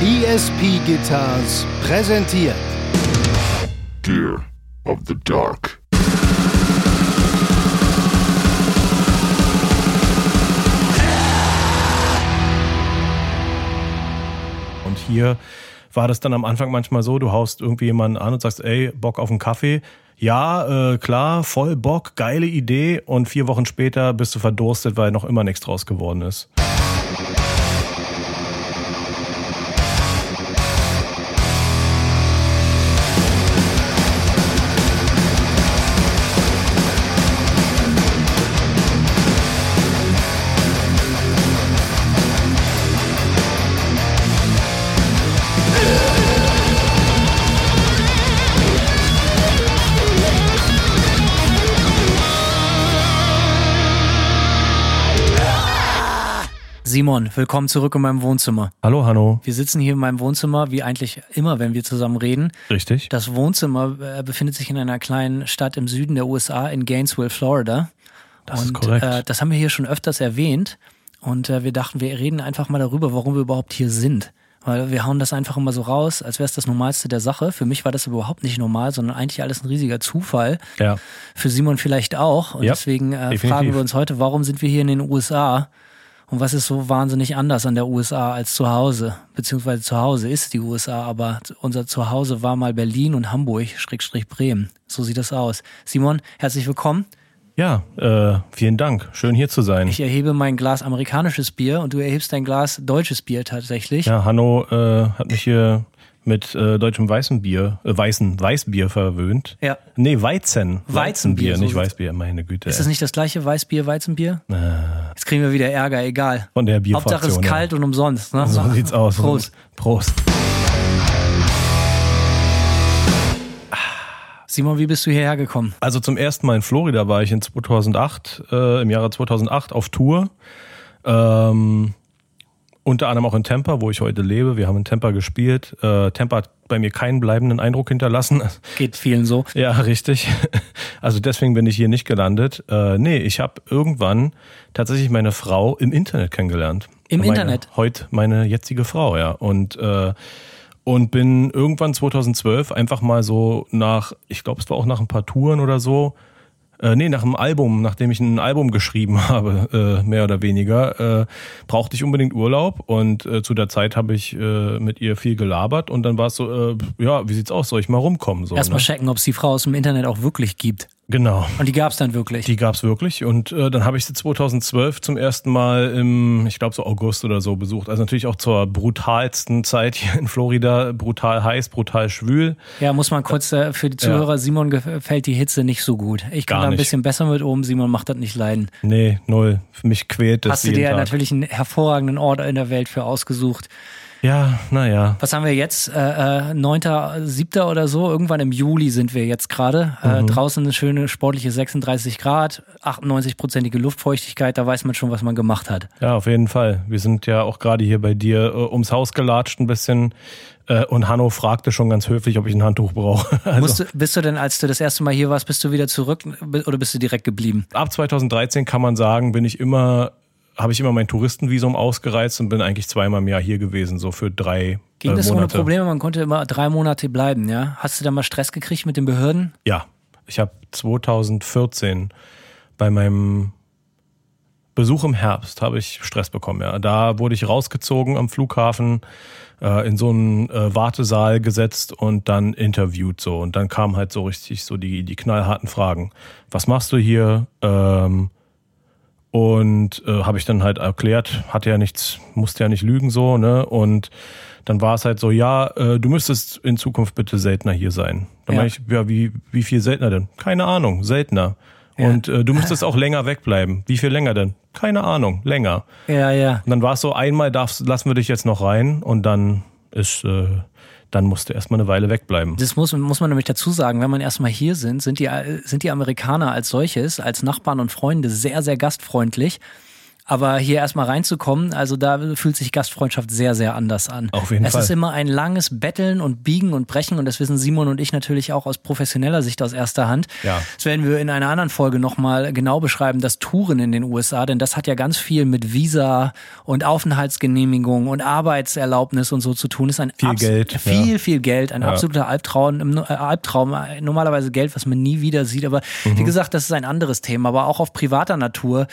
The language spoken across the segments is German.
ESP Guitars präsentiert Gear of the Dark. Und hier war das dann am Anfang manchmal so, du haust irgendwie jemanden an und sagst, ey, Bock auf einen Kaffee. Ja, äh, klar, voll Bock, geile Idee. Und vier Wochen später bist du verdurstet, weil noch immer nichts draus geworden ist. Simon, willkommen zurück in meinem Wohnzimmer. Hallo, Hanno. Wir sitzen hier in meinem Wohnzimmer, wie eigentlich immer, wenn wir zusammen reden. Richtig. Das Wohnzimmer äh, befindet sich in einer kleinen Stadt im Süden der USA, in Gainesville, Florida. Das Und ist korrekt. Äh, das haben wir hier schon öfters erwähnt. Und äh, wir dachten, wir reden einfach mal darüber, warum wir überhaupt hier sind. Weil wir hauen das einfach immer so raus, als wäre es das Normalste der Sache. Für mich war das überhaupt nicht normal, sondern eigentlich alles ein riesiger Zufall. ja. Für Simon vielleicht auch. Und Ja, deswegen äh, fragen wir uns heute, warum sind wir hier in den USA? Und was ist so wahnsinnig anders an der USA als zu Hause? Beziehungsweise zu Hause ist die USA, aber unser Zuhause war mal Berlin und Hamburg, Schrägstrich Bremen. So sieht das aus. Simon, herzlich willkommen. Ja, äh, vielen Dank. Schön hier zu sein. Ich erhebe mein Glas amerikanisches Bier und du erhebst dein Glas deutsches Bier tatsächlich. ja, Hanno äh, hat mich hier mit äh, deutschem weißen Bier, äh, weißen Weißbier verwöhnt. Ja. Nee, Weizen. Weizenbier, so nicht Weißbier, meine Güte. Ist das nicht das gleiche Weißbier, Weizenbier? Jetzt kriegen wir wieder Ärger, egal. Von der Bierfraktion. Hauptsache es ist ja. kalt und umsonst. Ne? So sieht's aus. Prost. Prost. Simon, wie bist du hierher gekommen? Also zum ersten Mal in Florida war ich in 2008, äh, im Jahre 2008 auf Tour. Ähm, unter anderem auch in Tampa, wo ich heute lebe. Wir haben in Tampa gespielt. Äh, Tampa hat bei mir keinen bleibenden Eindruck hinterlassen. Geht vielen so. Ja, richtig. Also deswegen bin ich hier nicht gelandet. Äh, nee, ich habe irgendwann tatsächlich meine Frau im Internet kennengelernt. Im meine, Internet? Heute meine jetzige Frau, ja. Und, äh, und bin irgendwann 2012 einfach mal so nach, ich glaube, es war auch nach ein paar Touren oder so, äh, nee, nach einem Album, nachdem ich ein Album geschrieben habe, äh, mehr oder weniger, äh, brauchte ich unbedingt Urlaub und äh, zu der Zeit habe ich äh, mit ihr viel gelabert und dann war es so, äh, ja, wie sieht's aus, soll ich mal rumkommen? So, Erstmal ne? checken, ob es die Frau aus dem Internet auch wirklich gibt. Genau. Und die gab es dann wirklich. Die gab's wirklich und äh, dann habe ich sie 2012 zum ersten Mal im, ich glaube so August oder so besucht. Also natürlich auch zur brutalsten Zeit hier in Florida, brutal heiß, brutal schwül. ja, muss man kurz äh, für die Zuhörer, Simon gefällt die Hitze nicht so gut. Ich kann Gar da ein nicht. bisschen besser mit oben, Simon macht das nicht leiden. Nee, null. Für mich quält das Hast du dir Tag. natürlich einen hervorragenden Ort in der Welt für ausgesucht. Ja, naja. Was haben wir jetzt? Äh, äh, 9., 7. oder so? Irgendwann im Juli sind wir jetzt gerade. Äh, draußen eine schöne sportliche 36 Grad, 98-prozentige Luftfeuchtigkeit, da weiß man schon, was man gemacht hat. Ja, auf jeden Fall. Wir sind ja auch gerade hier bei dir äh, ums Haus gelatscht ein bisschen. Äh, und Hanno fragte schon ganz höflich, ob ich ein Handtuch brauche. Also, du, bist du denn, als du das erste Mal hier warst, bist du wieder zurück oder bist du direkt geblieben? ab 2013 kann man sagen, bin ich immer, habe ich immer mein Touristenvisum ausgereizt und bin eigentlich zweimal im Jahr hier gewesen, so für drei Ging äh, das ohne. Probleme? Man konnte immer drei Monate bleiben, ja? Hast du da mal Stress gekriegt mit den Behörden? Ja, ich habe 2014 bei meinem Besuch im Herbst habe ich Stress bekommen. Ja, da wurde ich rausgezogen am Flughafen äh, in so einen äh, Wartesaal gesetzt und dann interviewt so und dann kamen halt so richtig so die die knallharten Fragen. Was machst du hier? Ähm, und äh, habe ich dann halt erklärt, hatte ja nichts, musste ja nicht lügen so, ne? Und dann war es halt so, ja, äh, du müsstest in Zukunft bitte seltener hier sein. Dann Ja. meine ich, ja, wie, wie viel seltener denn? Keine Ahnung, seltener. Und äh, du müsstest auch länger wegbleiben. Wie viel länger denn? Keine Ahnung, länger. Ja, ja. Und dann war es so, einmal darfst, lassen wir dich jetzt noch rein und dann ist, äh, dann musst du erstmal eine Weile wegbleiben. Das muss, muss man nämlich dazu sagen, wenn man erstmal hier sind, sind die, sind die Amerikaner als solches, als Nachbarn und Freunde sehr, sehr gastfreundlich. Aber hier erstmal reinzukommen, also da fühlt sich Gastfreundschaft sehr, sehr anders an. Auf jeden es Fall. ist immer ein langes Betteln und Biegen und Brechen und das wissen Simon und ich natürlich auch aus professioneller Sicht aus erster Hand. Ja. Das werden wir in einer anderen Folge nochmal genau beschreiben, das Touren in den USA, denn das hat ja ganz viel mit Visa und Aufenthaltsgenehmigung und Arbeitserlaubnis und so zu tun. Ist ein Viel Geld, Viel, ja. viel Geld, ein Ja. absoluter Albtraum, äh, Albtraum, normalerweise Geld, was man nie wieder sieht. Aber Mhm. wie gesagt, das ist ein anderes Thema, aber auch auf privater Natur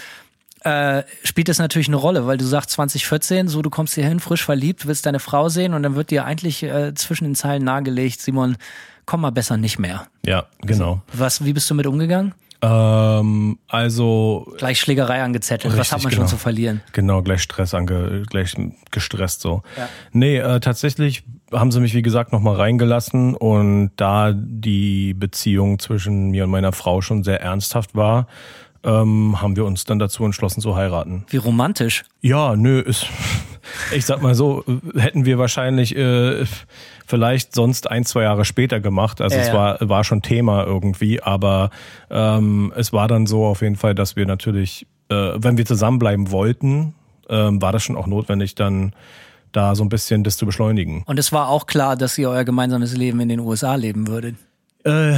äh, spielt das natürlich eine Rolle, weil du sagst 2014, so du kommst hier hin, frisch verliebt, willst deine Frau sehen und dann wird dir eigentlich äh, zwischen den Zeilen nahegelegt, Simon, komm mal besser nicht mehr. Ja, genau. Was, wie bist du mit umgegangen? Ähm, also Gleich Schlägerei angezettelt. Was Richtig, hat man genau. schon zu verlieren? Genau, gleich Stress ange, gleich gestresst so. Ja. Nee, äh, tatsächlich haben sie mich, wie gesagt, nochmal reingelassen und da die Beziehung zwischen mir und meiner Frau schon sehr ernsthaft war, ähm, haben wir uns dann dazu entschlossen zu heiraten. Wie romantisch. Ja, nö, ist, ich sag mal so, hätten wir wahrscheinlich äh, vielleicht sonst ein, zwei Jahre später gemacht. Also Ja, es war, war schon Thema irgendwie, aber ähm, es war dann so auf jeden Fall, dass wir natürlich, äh, wenn wir zusammenbleiben wollten, ähm, war das schon auch notwendig, dann da so ein bisschen das zu beschleunigen. Und es war auch klar, dass ihr euer gemeinsames Leben in den USA leben würdet. Äh,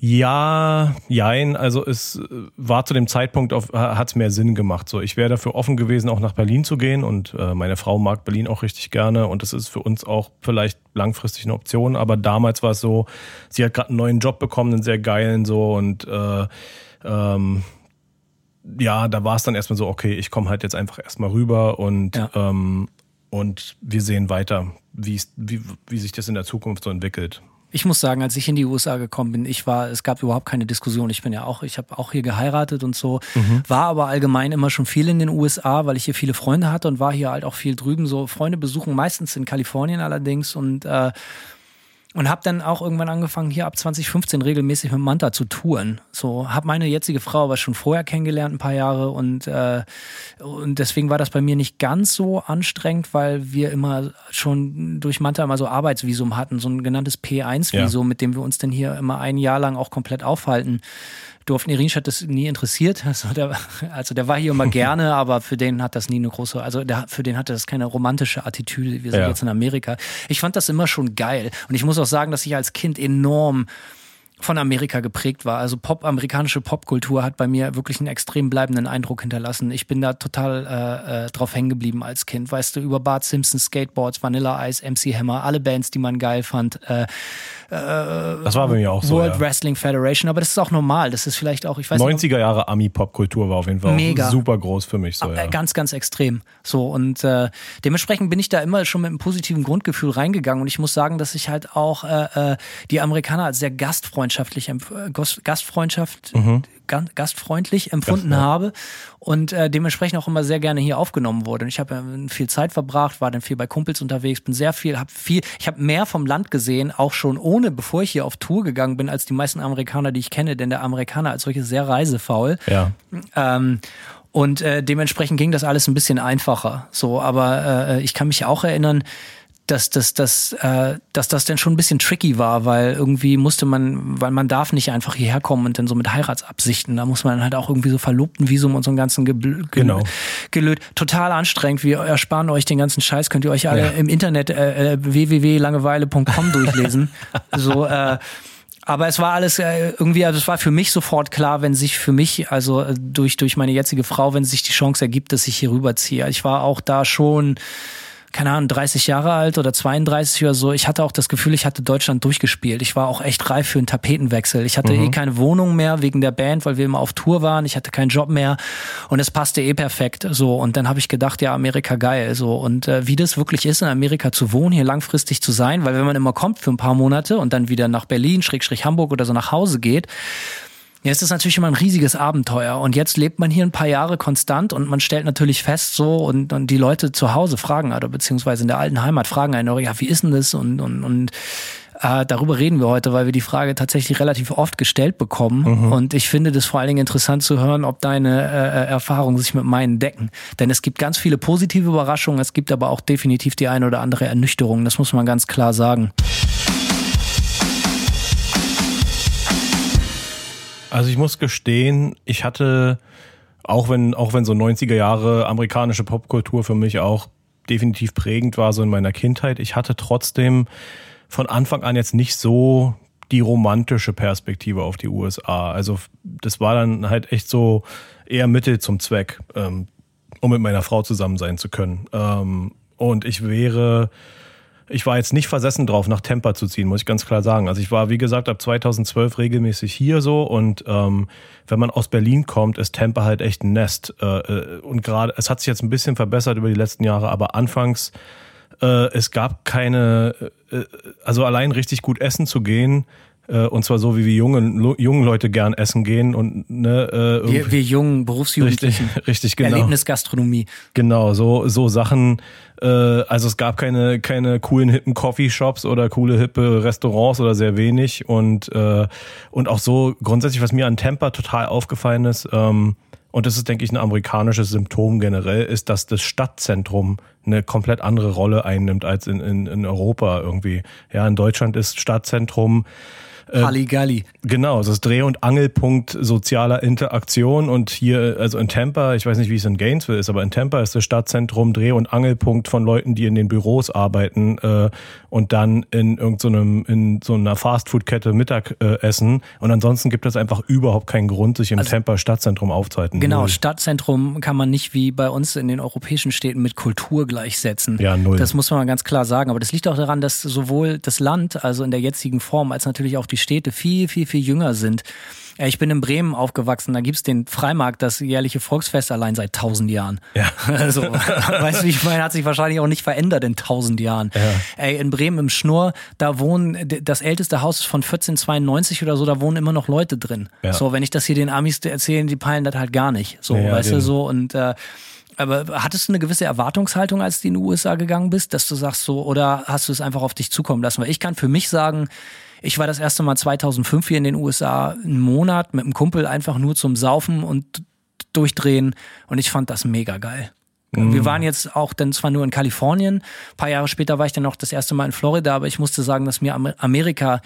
ja, jein. Also es äh, war zu dem Zeitpunkt, auf, hat es mehr Sinn gemacht. So, ich wäre dafür offen gewesen, auch nach Berlin zu gehen und äh, meine Frau mag Berlin auch richtig gerne und es ist für uns auch vielleicht langfristig eine Option. Aber damals war es so, sie hat gerade einen neuen Job bekommen, einen sehr geilen so und äh, ähm, ja, da war es dann erstmal so, okay, ich komme halt jetzt einfach erstmal rüber und Ja. ähm, und wir sehen weiter, wie, wie, wie sich das in der Zukunft so entwickelt. Ich muss sagen, als ich in die USA gekommen bin, ich war, es gab überhaupt keine Diskussion. Ich bin ja auch, ich habe auch hier geheiratet und so, war aber allgemein immer schon viel in den USA, weil ich hier viele Freunde hatte und war hier halt auch viel drüben. So Freunde besuchen meistens in Kalifornien allerdings und äh, und habe dann auch irgendwann angefangen, hier ab 2015 regelmäßig mit Manta zu touren. So, habe meine jetzige Frau aber schon vorher kennengelernt, ein paar Jahre. Und, äh, und deswegen war das bei mir nicht ganz so anstrengend, weil wir immer schon durch Manta immer so Arbeitsvisum hatten, so ein genanntes P1-Visum, mit dem wir uns dann hier immer ein Jahr lang auch komplett aufhalten durften. Irinsch hat das nie interessiert. Also der, also der war hier immer gerne, aber für den hat das nie eine große, also der, für den hatte das keine romantische Attitüde. Wir sind Ja. jetzt in Amerika. Ich fand das immer schon geil. Und ich muss auch sagen, dass ich als Kind enorm von Amerika geprägt war. Also Pop, amerikanische Popkultur hat bei mir wirklich einen extrem bleibenden Eindruck hinterlassen. Ich bin da total äh, äh, drauf hängen geblieben als Kind. Weißt du, über Bart Simpson, Skateboards, Vanilla Ice, MC Hammer, alle Bands, die man geil fand. Äh, Das war bei mir auch so. World ja. Wrestling Federation, aber das ist auch normal. Das ist vielleicht auch, ich weiß nicht, 90er Jahre Ami-Popkultur war auf jeden Fall Mega. super groß für mich. So, ja. Äh, Ganz, ganz extrem. So und äh, dementsprechend bin ich da immer schon mit einem positiven Grundgefühl reingegangen und ich muss sagen, dass ich halt auch äh, äh, die Amerikaner als sehr gastfreundschaftlich, äh, Gast- Gastfreundschaft, ga- gastfreundlich empfunden Mhm. Gast, ja. habe und äh, dementsprechend auch immer sehr gerne hier aufgenommen wurde. Und ich habe äh, viel Zeit verbracht, war dann viel bei Kumpels unterwegs, bin sehr viel, habe viel, ich habe mehr vom Land gesehen, auch schon ohne, bevor ich hier auf Tour gegangen bin, als die meisten Amerikaner, die ich kenne, denn der Amerikaner als solches sehr reisefaul. ja. Ähm, und äh, dementsprechend ging das alles ein bisschen einfacher. So, aber äh, ich kann mich auch erinnern, dass, dass, dass, äh, dass das dann schon ein bisschen tricky war, weil irgendwie musste man, weil man darf nicht einfach hierher kommen und dann so mit Heiratsabsichten. Da muss man halt auch irgendwie so Verlobtenvisum und so einen ganzen Gebl Ge Genau. gelöt. Total anstrengend. Wir ersparen euch den ganzen Scheiß. Könnt ihr euch alle Ja. im Internet äh, äh, www.langeweile.com durchlesen. so, äh, aber es war alles äh, irgendwie, also es war für mich sofort klar, wenn sich für mich, also äh, durch, durch meine jetzige Frau, wenn sich die Chance ergibt, dass ich hier rüberziehe. Ich war auch da schon, keine Ahnung, 30 Jahre alt oder 32 oder so. Ich hatte auch das Gefühl, ich hatte Deutschland durchgespielt. Ich war auch echt reif für einen Tapetenwechsel. Ich hatte eh keine Wohnung mehr wegen der Band, weil wir immer auf Tour waren. Ich hatte keinen Job mehr und es passte eh perfekt. So und dann habe ich gedacht, ja, Amerika geil. So und äh, wie das wirklich ist, in Amerika zu wohnen, hier langfristig zu sein, weil wenn man immer kommt für ein paar Monate und dann wieder nach Berlin, Schrägstrich Hamburg oder so nach Hause geht, ja, es ist natürlich immer ein riesiges Abenteuer. Und jetzt lebt man hier ein paar Jahre konstant und man stellt natürlich fest so und, und die Leute zu Hause fragen, oder beziehungsweise in der alten Heimat fragen einen, ja, wie ist denn das? Und, und, und äh, darüber reden wir heute, weil wir die Frage tatsächlich relativ oft gestellt bekommen. Und ich finde das vor allen Dingen interessant zu hören, ob deine äh, Erfahrungen sich mit meinen decken. Denn es gibt ganz viele positive Überraschungen, es gibt aber auch definitiv die eine oder andere Ernüchterung. Das muss man ganz klar sagen. Also ich muss gestehen, ich hatte auch wenn, auch wenn so 90er Jahre amerikanische Popkultur für mich auch definitiv prägend war, so in meiner Kindheit, ich hatte trotzdem von Anfang an jetzt nicht so die romantische Perspektive auf die USA. Also das war dann halt echt so eher Mittel zum Zweck, ähm, um mit meiner Frau zusammen sein zu können. Ähm, und ich wäre ich war jetzt nicht versessen drauf, nach Tampa zu ziehen, muss ich ganz klar sagen. Also ich war, wie gesagt, ab 2012 regelmäßig hier so und ähm, wenn man aus Berlin kommt, ist Tampa halt echt ein Nest. Äh, äh und gerade, es hat sich jetzt ein bisschen verbessert über die letzten Jahre, aber anfangs, äh, es gab keine, äh, also allein richtig gut essen zu gehen, äh, und zwar so, wie wir jungen, jungen Leute gern essen gehen und ne, äh, wir, wir jungen Berufsjugendlichen. Richtig, richtig genau. Erlebnisgastronomie. Genau, so, so Sachen. Äh, also es gab keine, keine coolen hippen Coffeeshops oder coole hippe Restaurants oder sehr wenig. Und, äh, und auch so grundsätzlich, was mir an Tampa total aufgefallen ist, ähm, und das ist, denke ich, ein amerikanisches Symptom generell, ist, dass das Stadtzentrum eine komplett andere Rolle einnimmt als in, in, in Europa irgendwie. Ja, in Deutschland ist Stadtzentrum äh, Halligalli. Genau, es ist Dreh- und Angelpunkt sozialer Interaktion und hier, also in Tampa, ich weiß nicht, wie es in Gainesville ist, aber in Tampa ist das Stadtzentrum Dreh- und Angelpunkt von Leuten, die in den Büros arbeiten äh, und dann in irgendeinem, so in so einer Fastfood-Kette Mittag äh, essen. Und ansonsten gibt es einfach überhaupt keinen Grund, sich im also, Tampa Stadtzentrum aufzuhalten. Genau, null. Stadtzentrum kann man nicht wie bei uns in den europäischen Städten mit Kultur gleichsetzen. Ja, null. Das muss man ganz klar sagen. Aber das liegt auch daran, dass sowohl das Land, also in der jetzigen Form, als natürlich auch die Städte viel, viel, viel jünger sind. Ich bin in Bremen aufgewachsen, da gibt's den Freimarkt, das jährliche Volksfest allein seit tausend Jahren. Ja. Also, weißt du, ich meine, hat sich wahrscheinlich auch nicht verändert in tausend Jahren. Ja. Ey, in Bremen im Schnurr, da wohnen, das älteste Haus ist von 1492 oder so, da wohnen immer noch Leute drin. Ja. So, wenn ich das hier den Amis erzähle, die peilen das halt gar nicht. So, ja, weißt du, so und äh, aber hattest du eine gewisse Erwartungshaltung, als du in die USA gegangen bist, dass du sagst so, oder hast du es einfach auf dich zukommen lassen? Weil ich kann für mich sagen, ich war das erste Mal 2005 hier in den USA einen Monat mit einem Kumpel einfach nur zum Saufen und durchdrehen und ich fand das mega geil. Mhm. Wir waren jetzt auch dann zwar nur in Kalifornien, ein paar Jahre später war ich dann noch das erste Mal in Florida, aber ich musste sagen, dass mir Amerika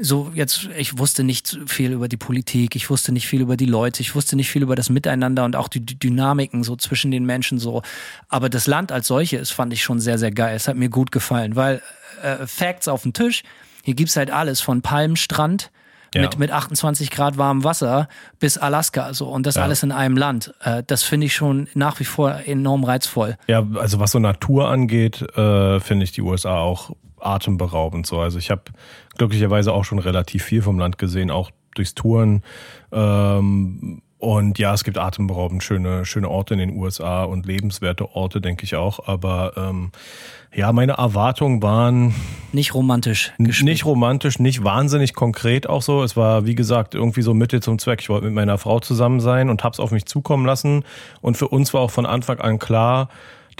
so jetzt, ich wusste nicht viel über die Politik, ich wusste nicht viel über die Leute, ich wusste nicht viel über das Miteinander und auch die, die Dynamiken so zwischen den Menschen so. Aber das Land als solches fand ich schon sehr, sehr geil. Es hat mir gut gefallen, weil äh, Facts auf dem Tisch, hier gibt's halt alles von Palmstrand ja. mit, mit 28 Grad warmem Wasser bis Alaska so und das ja. alles in einem Land. Äh, das finde ich schon nach wie vor enorm reizvoll. Ja, also was so Natur angeht, äh, finde ich die USA auch atemberaubend so. Also ich habe glücklicherweise auch schon relativ viel vom Land gesehen, auch durchs Touren. Ähm, und ja, es gibt atemberaubend schöne, schöne Orte in den USA und lebenswerte Orte, denke ich auch. Aber ähm, ja, meine Erwartungen waren nicht romantisch. Gespielt. Nicht romantisch, nicht wahnsinnig konkret auch so. Es war, wie gesagt, irgendwie so Mittel zum Zweck. Ich wollte mit meiner Frau zusammen sein und hab's auf mich zukommen lassen. Und für uns war auch von Anfang an klar,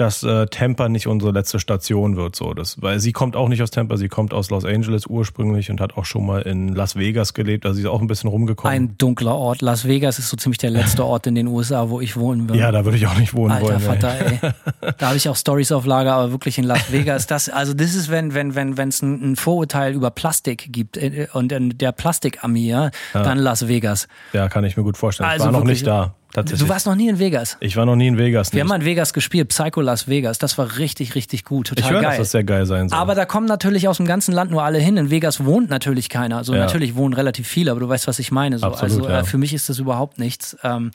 dass äh, Tampa nicht unsere letzte Station wird. So, das, weil sie kommt auch nicht aus Tampa, sie kommt aus Los Angeles ursprünglich und hat auch schon mal in Las Vegas gelebt. Also sie ist auch ein bisschen rumgekommen. Ein dunkler Ort. Las Vegas ist so ziemlich der letzte Ort in den USA, wo ich wohnen würde. Ja, da würde ich auch nicht wohnen Alter, wollen. Vater, ey. Da habe ich auch Stories auf Lager, aber wirklich in Las Vegas. Das, also das ist, wenn wenn wenn wenn es ein, ein, Vorurteil über Plastik gibt äh, und der Plastikarmee, ja, ja, dann Las Vegas. Ja, kann ich mir gut vorstellen. Also ich war noch wirklich, nicht da. Du warst noch nie in Vegas. Ich war noch nie in Vegas. Wir haben mal in Vegas gespielt, Psycho Las Vegas. Das war richtig, richtig gut. Total ich höre, geil. dass das sehr geil sein soll. Aber da kommen natürlich aus dem ganzen Land nur alle hin. In Vegas wohnt natürlich keiner. Also ja. natürlich wohnen relativ viele, aber du weißt, was ich meine. So. Absolut, also ja. äh, für mich ist das überhaupt nichts. Ähm,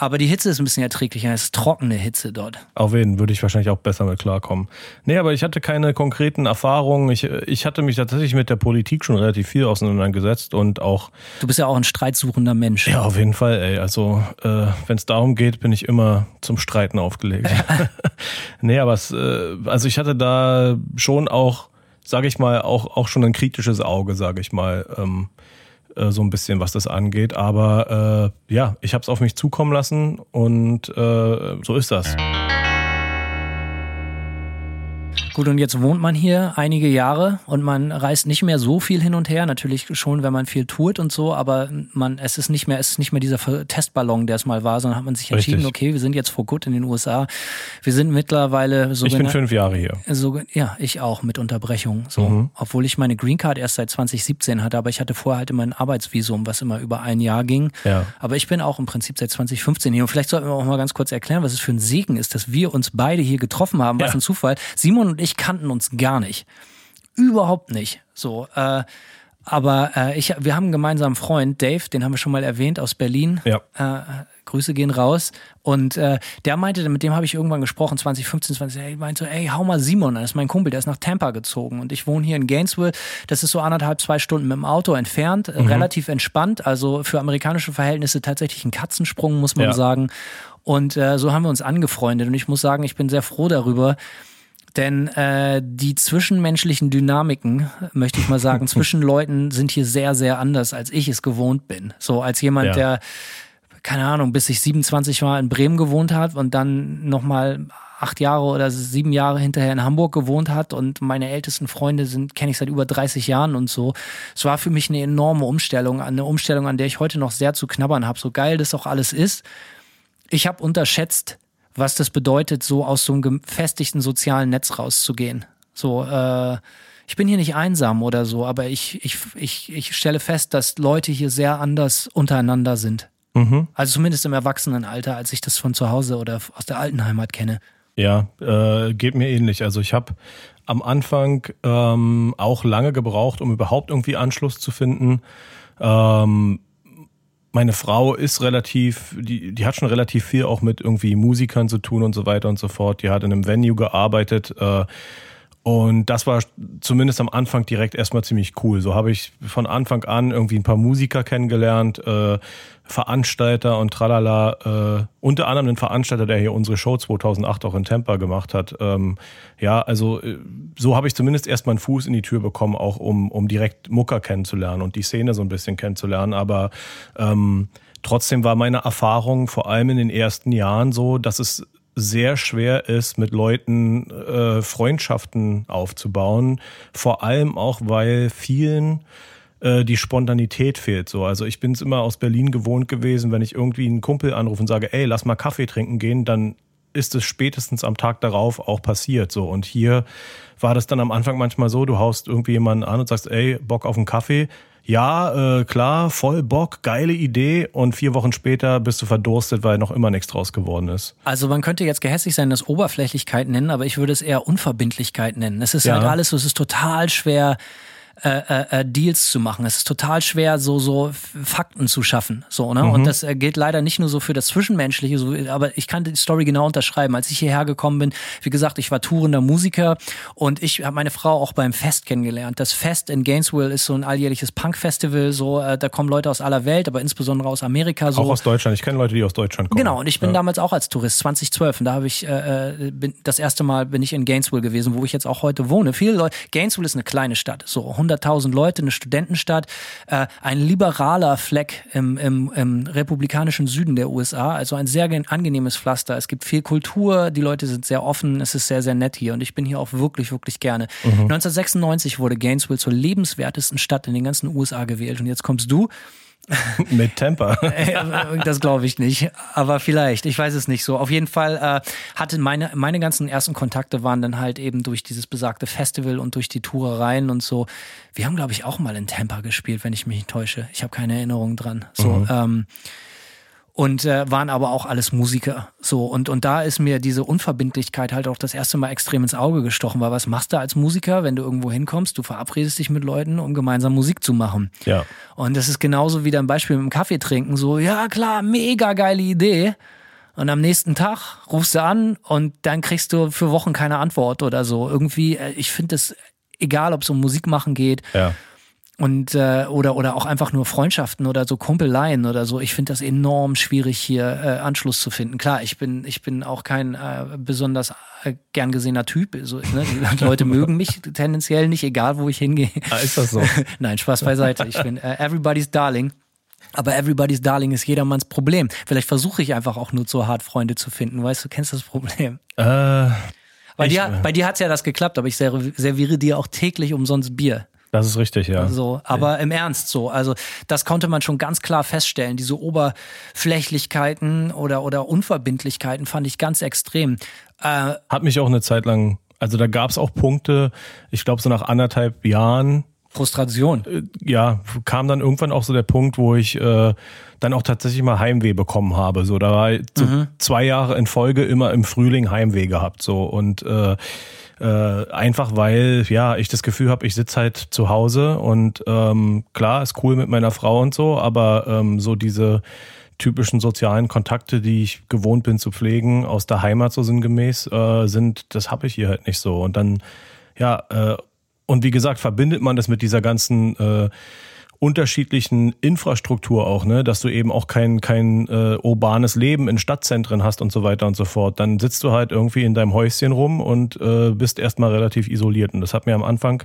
aber die Hitze ist ein bisschen erträglicher. Es ist trockene Hitze dort. Auf jeden würde ich wahrscheinlich auch besser mit klarkommen. Nee, aber ich hatte keine konkreten Erfahrungen. Ich, ich hatte mich tatsächlich mit der Politik schon relativ viel auseinandergesetzt und auch. Du bist ja auch ein streitsuchender Mensch. Ja, auf jeden Fall, ey. Also, äh, wenn es darum geht, bin ich immer zum Streiten aufgelegt. nee, aber es, äh, also ich hatte da schon auch, sage ich mal, auch, auch schon ein kritisches Auge, sage ich mal. Ähm, äh, so ein bisschen, was das angeht. Aber äh, ja, ich habe es auf mich zukommen lassen und äh, so ist das. Gut, und jetzt wohnt man hier einige Jahre und man reist nicht mehr so viel hin und her. Natürlich schon, wenn man viel tourt und so, aber man, es ist nicht mehr, es ist nicht mehr dieser Testballon, der es mal war, sondern hat man sich entschieden, Richtig. okay, wir sind jetzt for good in den USA. Wir sind mittlerweile so Ich bin fünf Jahre hier. so, ja, ich auch mit Unterbrechung. So, Mhm. obwohl ich meine Green Card erst seit 2017 hatte, aber ich hatte vorher halt immer ein Arbeitsvisum, was immer über ein Jahr ging. Ja. Aber ich bin auch im Prinzip seit 2015 hier. Und vielleicht sollten wir auch mal ganz kurz erklären, was es für ein Segen ist, dass wir uns beide hier getroffen haben. Was Ja. ein Zufall. Simon und ich kannten uns gar nicht. Überhaupt nicht. So, äh, aber äh, ich, wir haben einen gemeinsamen Freund, Dave, den haben wir schon mal erwähnt aus Berlin. Ja. Äh, Grüße gehen raus. Und äh, der meinte, mit dem habe ich irgendwann gesprochen, 2015, 20, ey, meinte so, ey, hau mal Simon an, das ist mein Kumpel, der ist nach Tampa gezogen. Und ich wohne hier in Gainesville. Das ist so anderthalb, zwei Stunden mit dem Auto entfernt, äh, relativ entspannt. Also für amerikanische Verhältnisse tatsächlich ein Katzensprung, muss man Ja. sagen. Und äh, so haben wir uns angefreundet. Und ich muss sagen, ich bin sehr froh darüber. Denn äh, die zwischenmenschlichen Dynamiken, möchte ich mal sagen, zwischen Leuten sind hier sehr, sehr anders, als ich es gewohnt bin. So als jemand, Ja. der, keine Ahnung, bis ich 27 war in Bremen gewohnt hat und dann nochmal acht Jahre oder sieben Jahre hinterher in Hamburg gewohnt hat und meine ältesten Freunde sind, kenne ich seit über 30 Jahren und so. Es war für mich eine enorme Umstellung, eine Umstellung, an der ich heute noch sehr zu knabbern habe. So geil das auch alles ist. Ich habe unterschätzt, was das bedeutet, so aus so einem gefestigten sozialen Netz rauszugehen. So, äh, ich bin hier nicht einsam oder so, aber ich, ich, ich, ich stelle fest, dass Leute hier sehr anders untereinander sind. Also zumindest im Erwachsenenalter, als ich das von zu Hause oder aus der alten Heimat kenne. Ja, äh, geht mir ähnlich. Also ich habe am Anfang ähm, auch lange gebraucht, um überhaupt irgendwie Anschluss zu finden. Ähm, meine Frau ist relativ, die, die hat schon relativ viel auch mit irgendwie Musikern zu tun und so weiter und so fort. Die hat in einem Venue gearbeitet. Äh, und das war zumindest am Anfang direkt erstmal ziemlich cool. So habe ich von Anfang an irgendwie ein paar Musiker kennengelernt, äh, Veranstalter und tralala. Äh, unter anderem den Veranstalter, der hier unsere Show 2008 auch in Tampa gemacht hat. Ähm, ja, also äh, so habe ich zumindest erstmal einen Fuß in die Tür bekommen, auch um, um direkt Mucker kennenzulernen und die Szene so ein bisschen kennenzulernen. Aber ähm, trotzdem war meine Erfahrung vor allem in den ersten Jahren so, dass es sehr schwer ist, mit Leuten äh, Freundschaften aufzubauen. Vor allem auch, weil vielen äh, die Spontanität fehlt. So, also ich bin es immer aus Berlin gewohnt gewesen, wenn ich irgendwie einen Kumpel anrufe und sage, ey, lass mal Kaffee trinken gehen, dann ist es spätestens am Tag darauf auch passiert. So und hier war das dann am Anfang manchmal so, du haust irgendwie jemanden an und sagst, ey, Bock auf einen Kaffee. Ja, äh, klar, voll Bock, geile Idee. Und vier Wochen später bist du verdurstet, weil noch immer nichts draus geworden ist. Also man könnte jetzt gehässig sein, das Oberflächlichkeit nennen, aber ich würde es eher Unverbindlichkeit nennen. Es ist Ja. halt alles so, es ist total schwer, äh, äh, äh, Deals zu machen. Es ist total schwer, so so Fakten zu schaffen. So, ne? Mhm. Und das äh, gilt leider nicht nur so für das Zwischenmenschliche, so, aber ich kann die Story genau unterschreiben. Als ich hierher gekommen bin, wie gesagt, ich war tourender Musiker und ich habe meine Frau auch beim Fest kennengelernt. Das Fest in Gainesville ist so ein alljährliches Punk-Festival. So, äh, da kommen Leute aus aller Welt, aber insbesondere aus Amerika. So. Auch aus Deutschland. Ich kenne Leute, die aus Deutschland kommen. Genau, und ich bin ja. damals auch als Tourist 2012 und da habe ich äh, äh, bin, das erste Mal bin ich in Gainesville gewesen, wo ich jetzt auch heute wohne. Viele Leute, Gainesville ist eine kleine Stadt, so 100.000 Leute, eine Studentenstadt, äh, ein liberaler Fleck im, im, im republikanischen Süden der USA, also ein sehr gen- angenehmes Pflaster. Es gibt viel Kultur, die Leute sind sehr offen, es ist sehr sehr nett hier und ich bin hier auch wirklich wirklich gerne. 1996 wurde Gainesville zur lebenswertesten Stadt in den ganzen USA gewählt und jetzt kommst du Mit Temper. äh, das glaube ich nicht, aber vielleicht, ich weiß es nicht so. Auf jeden Fall äh, hatte meine meine ganzen ersten Kontakte waren dann halt eben durch dieses besagte Festival und durch die Tourereien und so. Wir haben glaube ich auch mal in Tampa gespielt, wenn ich mich nicht täusche. Ich habe keine Erinnerung dran. So ähm, und äh, waren aber auch alles Musiker. So und und da ist mir diese Unverbindlichkeit halt auch das erste Mal extrem ins Auge gestochen, weil was machst du als Musiker, wenn du irgendwo hinkommst? Du verabredest dich mit Leuten, um gemeinsam Musik zu machen. Ja. Und das ist genauso wie dein Beispiel mit dem Kaffee trinken. So, ja klar, mega geile Idee. Und am nächsten Tag rufst du an und dann kriegst du für Wochen keine Antwort oder so. Irgendwie, äh, ich finde es egal, ob es um Musik machen geht Ja. Und äh, oder oder auch einfach nur Freundschaften oder so Kumpeleien oder so. Ich finde das enorm schwierig hier äh, Anschluss zu finden. Klar, ich bin ich bin auch kein äh, besonders äh, gern gesehener Typ. So, ne? Die Leute mögen mich tendenziell nicht, egal wo ich hingehe. Ah, ist das so? Nein, Spaß beiseite. Ich bin äh, everybody's darling. Aber everybody's darling ist jedermanns Problem. Vielleicht versuche ich einfach auch nur so hart Freunde zu finden. Weißt du, kennst das Problem. äh, Bei dir, äh, bei dir hat's ja das geklappt, aber ich serv- serviere dir auch täglich umsonst Bier. Das ist richtig, ja. So, aber im Ernst so. Also das konnte man schon ganz klar feststellen. Diese Oberflächlichkeiten oder, oder Unverbindlichkeiten fand ich ganz extrem. Äh, Hat mich auch eine Zeit lang, also da gab es auch Punkte, ich glaube so nach anderthalb Jahren, Frustration. äh, ja, kam dann irgendwann auch so der Punkt, wo ich äh, dann auch tatsächlich mal Heimweh bekommen habe. So, da war so zwei Jahre in Folge immer im Frühling Heimweh gehabt. So und äh, äh, einfach weil ja ich das Gefühl habe, ich sitze halt zu Hause und ähm, klar ist cool mit meiner Frau und so, aber ähm, so diese typischen sozialen Kontakte, die ich gewohnt bin zu pflegen aus der Heimat so sinngemäß äh, sind, das habe ich hier halt nicht so. Und dann ja äh, und wie gesagt verbindet man das mit dieser ganzen äh, unterschiedlichen Infrastruktur auch, ne, dass du eben auch kein, kein äh, urbanes Leben in Stadtzentren hast und so weiter und so fort. Dann sitzt du halt irgendwie in deinem Häuschen rum und äh, bist erstmal relativ isoliert. Und das hat mir am Anfang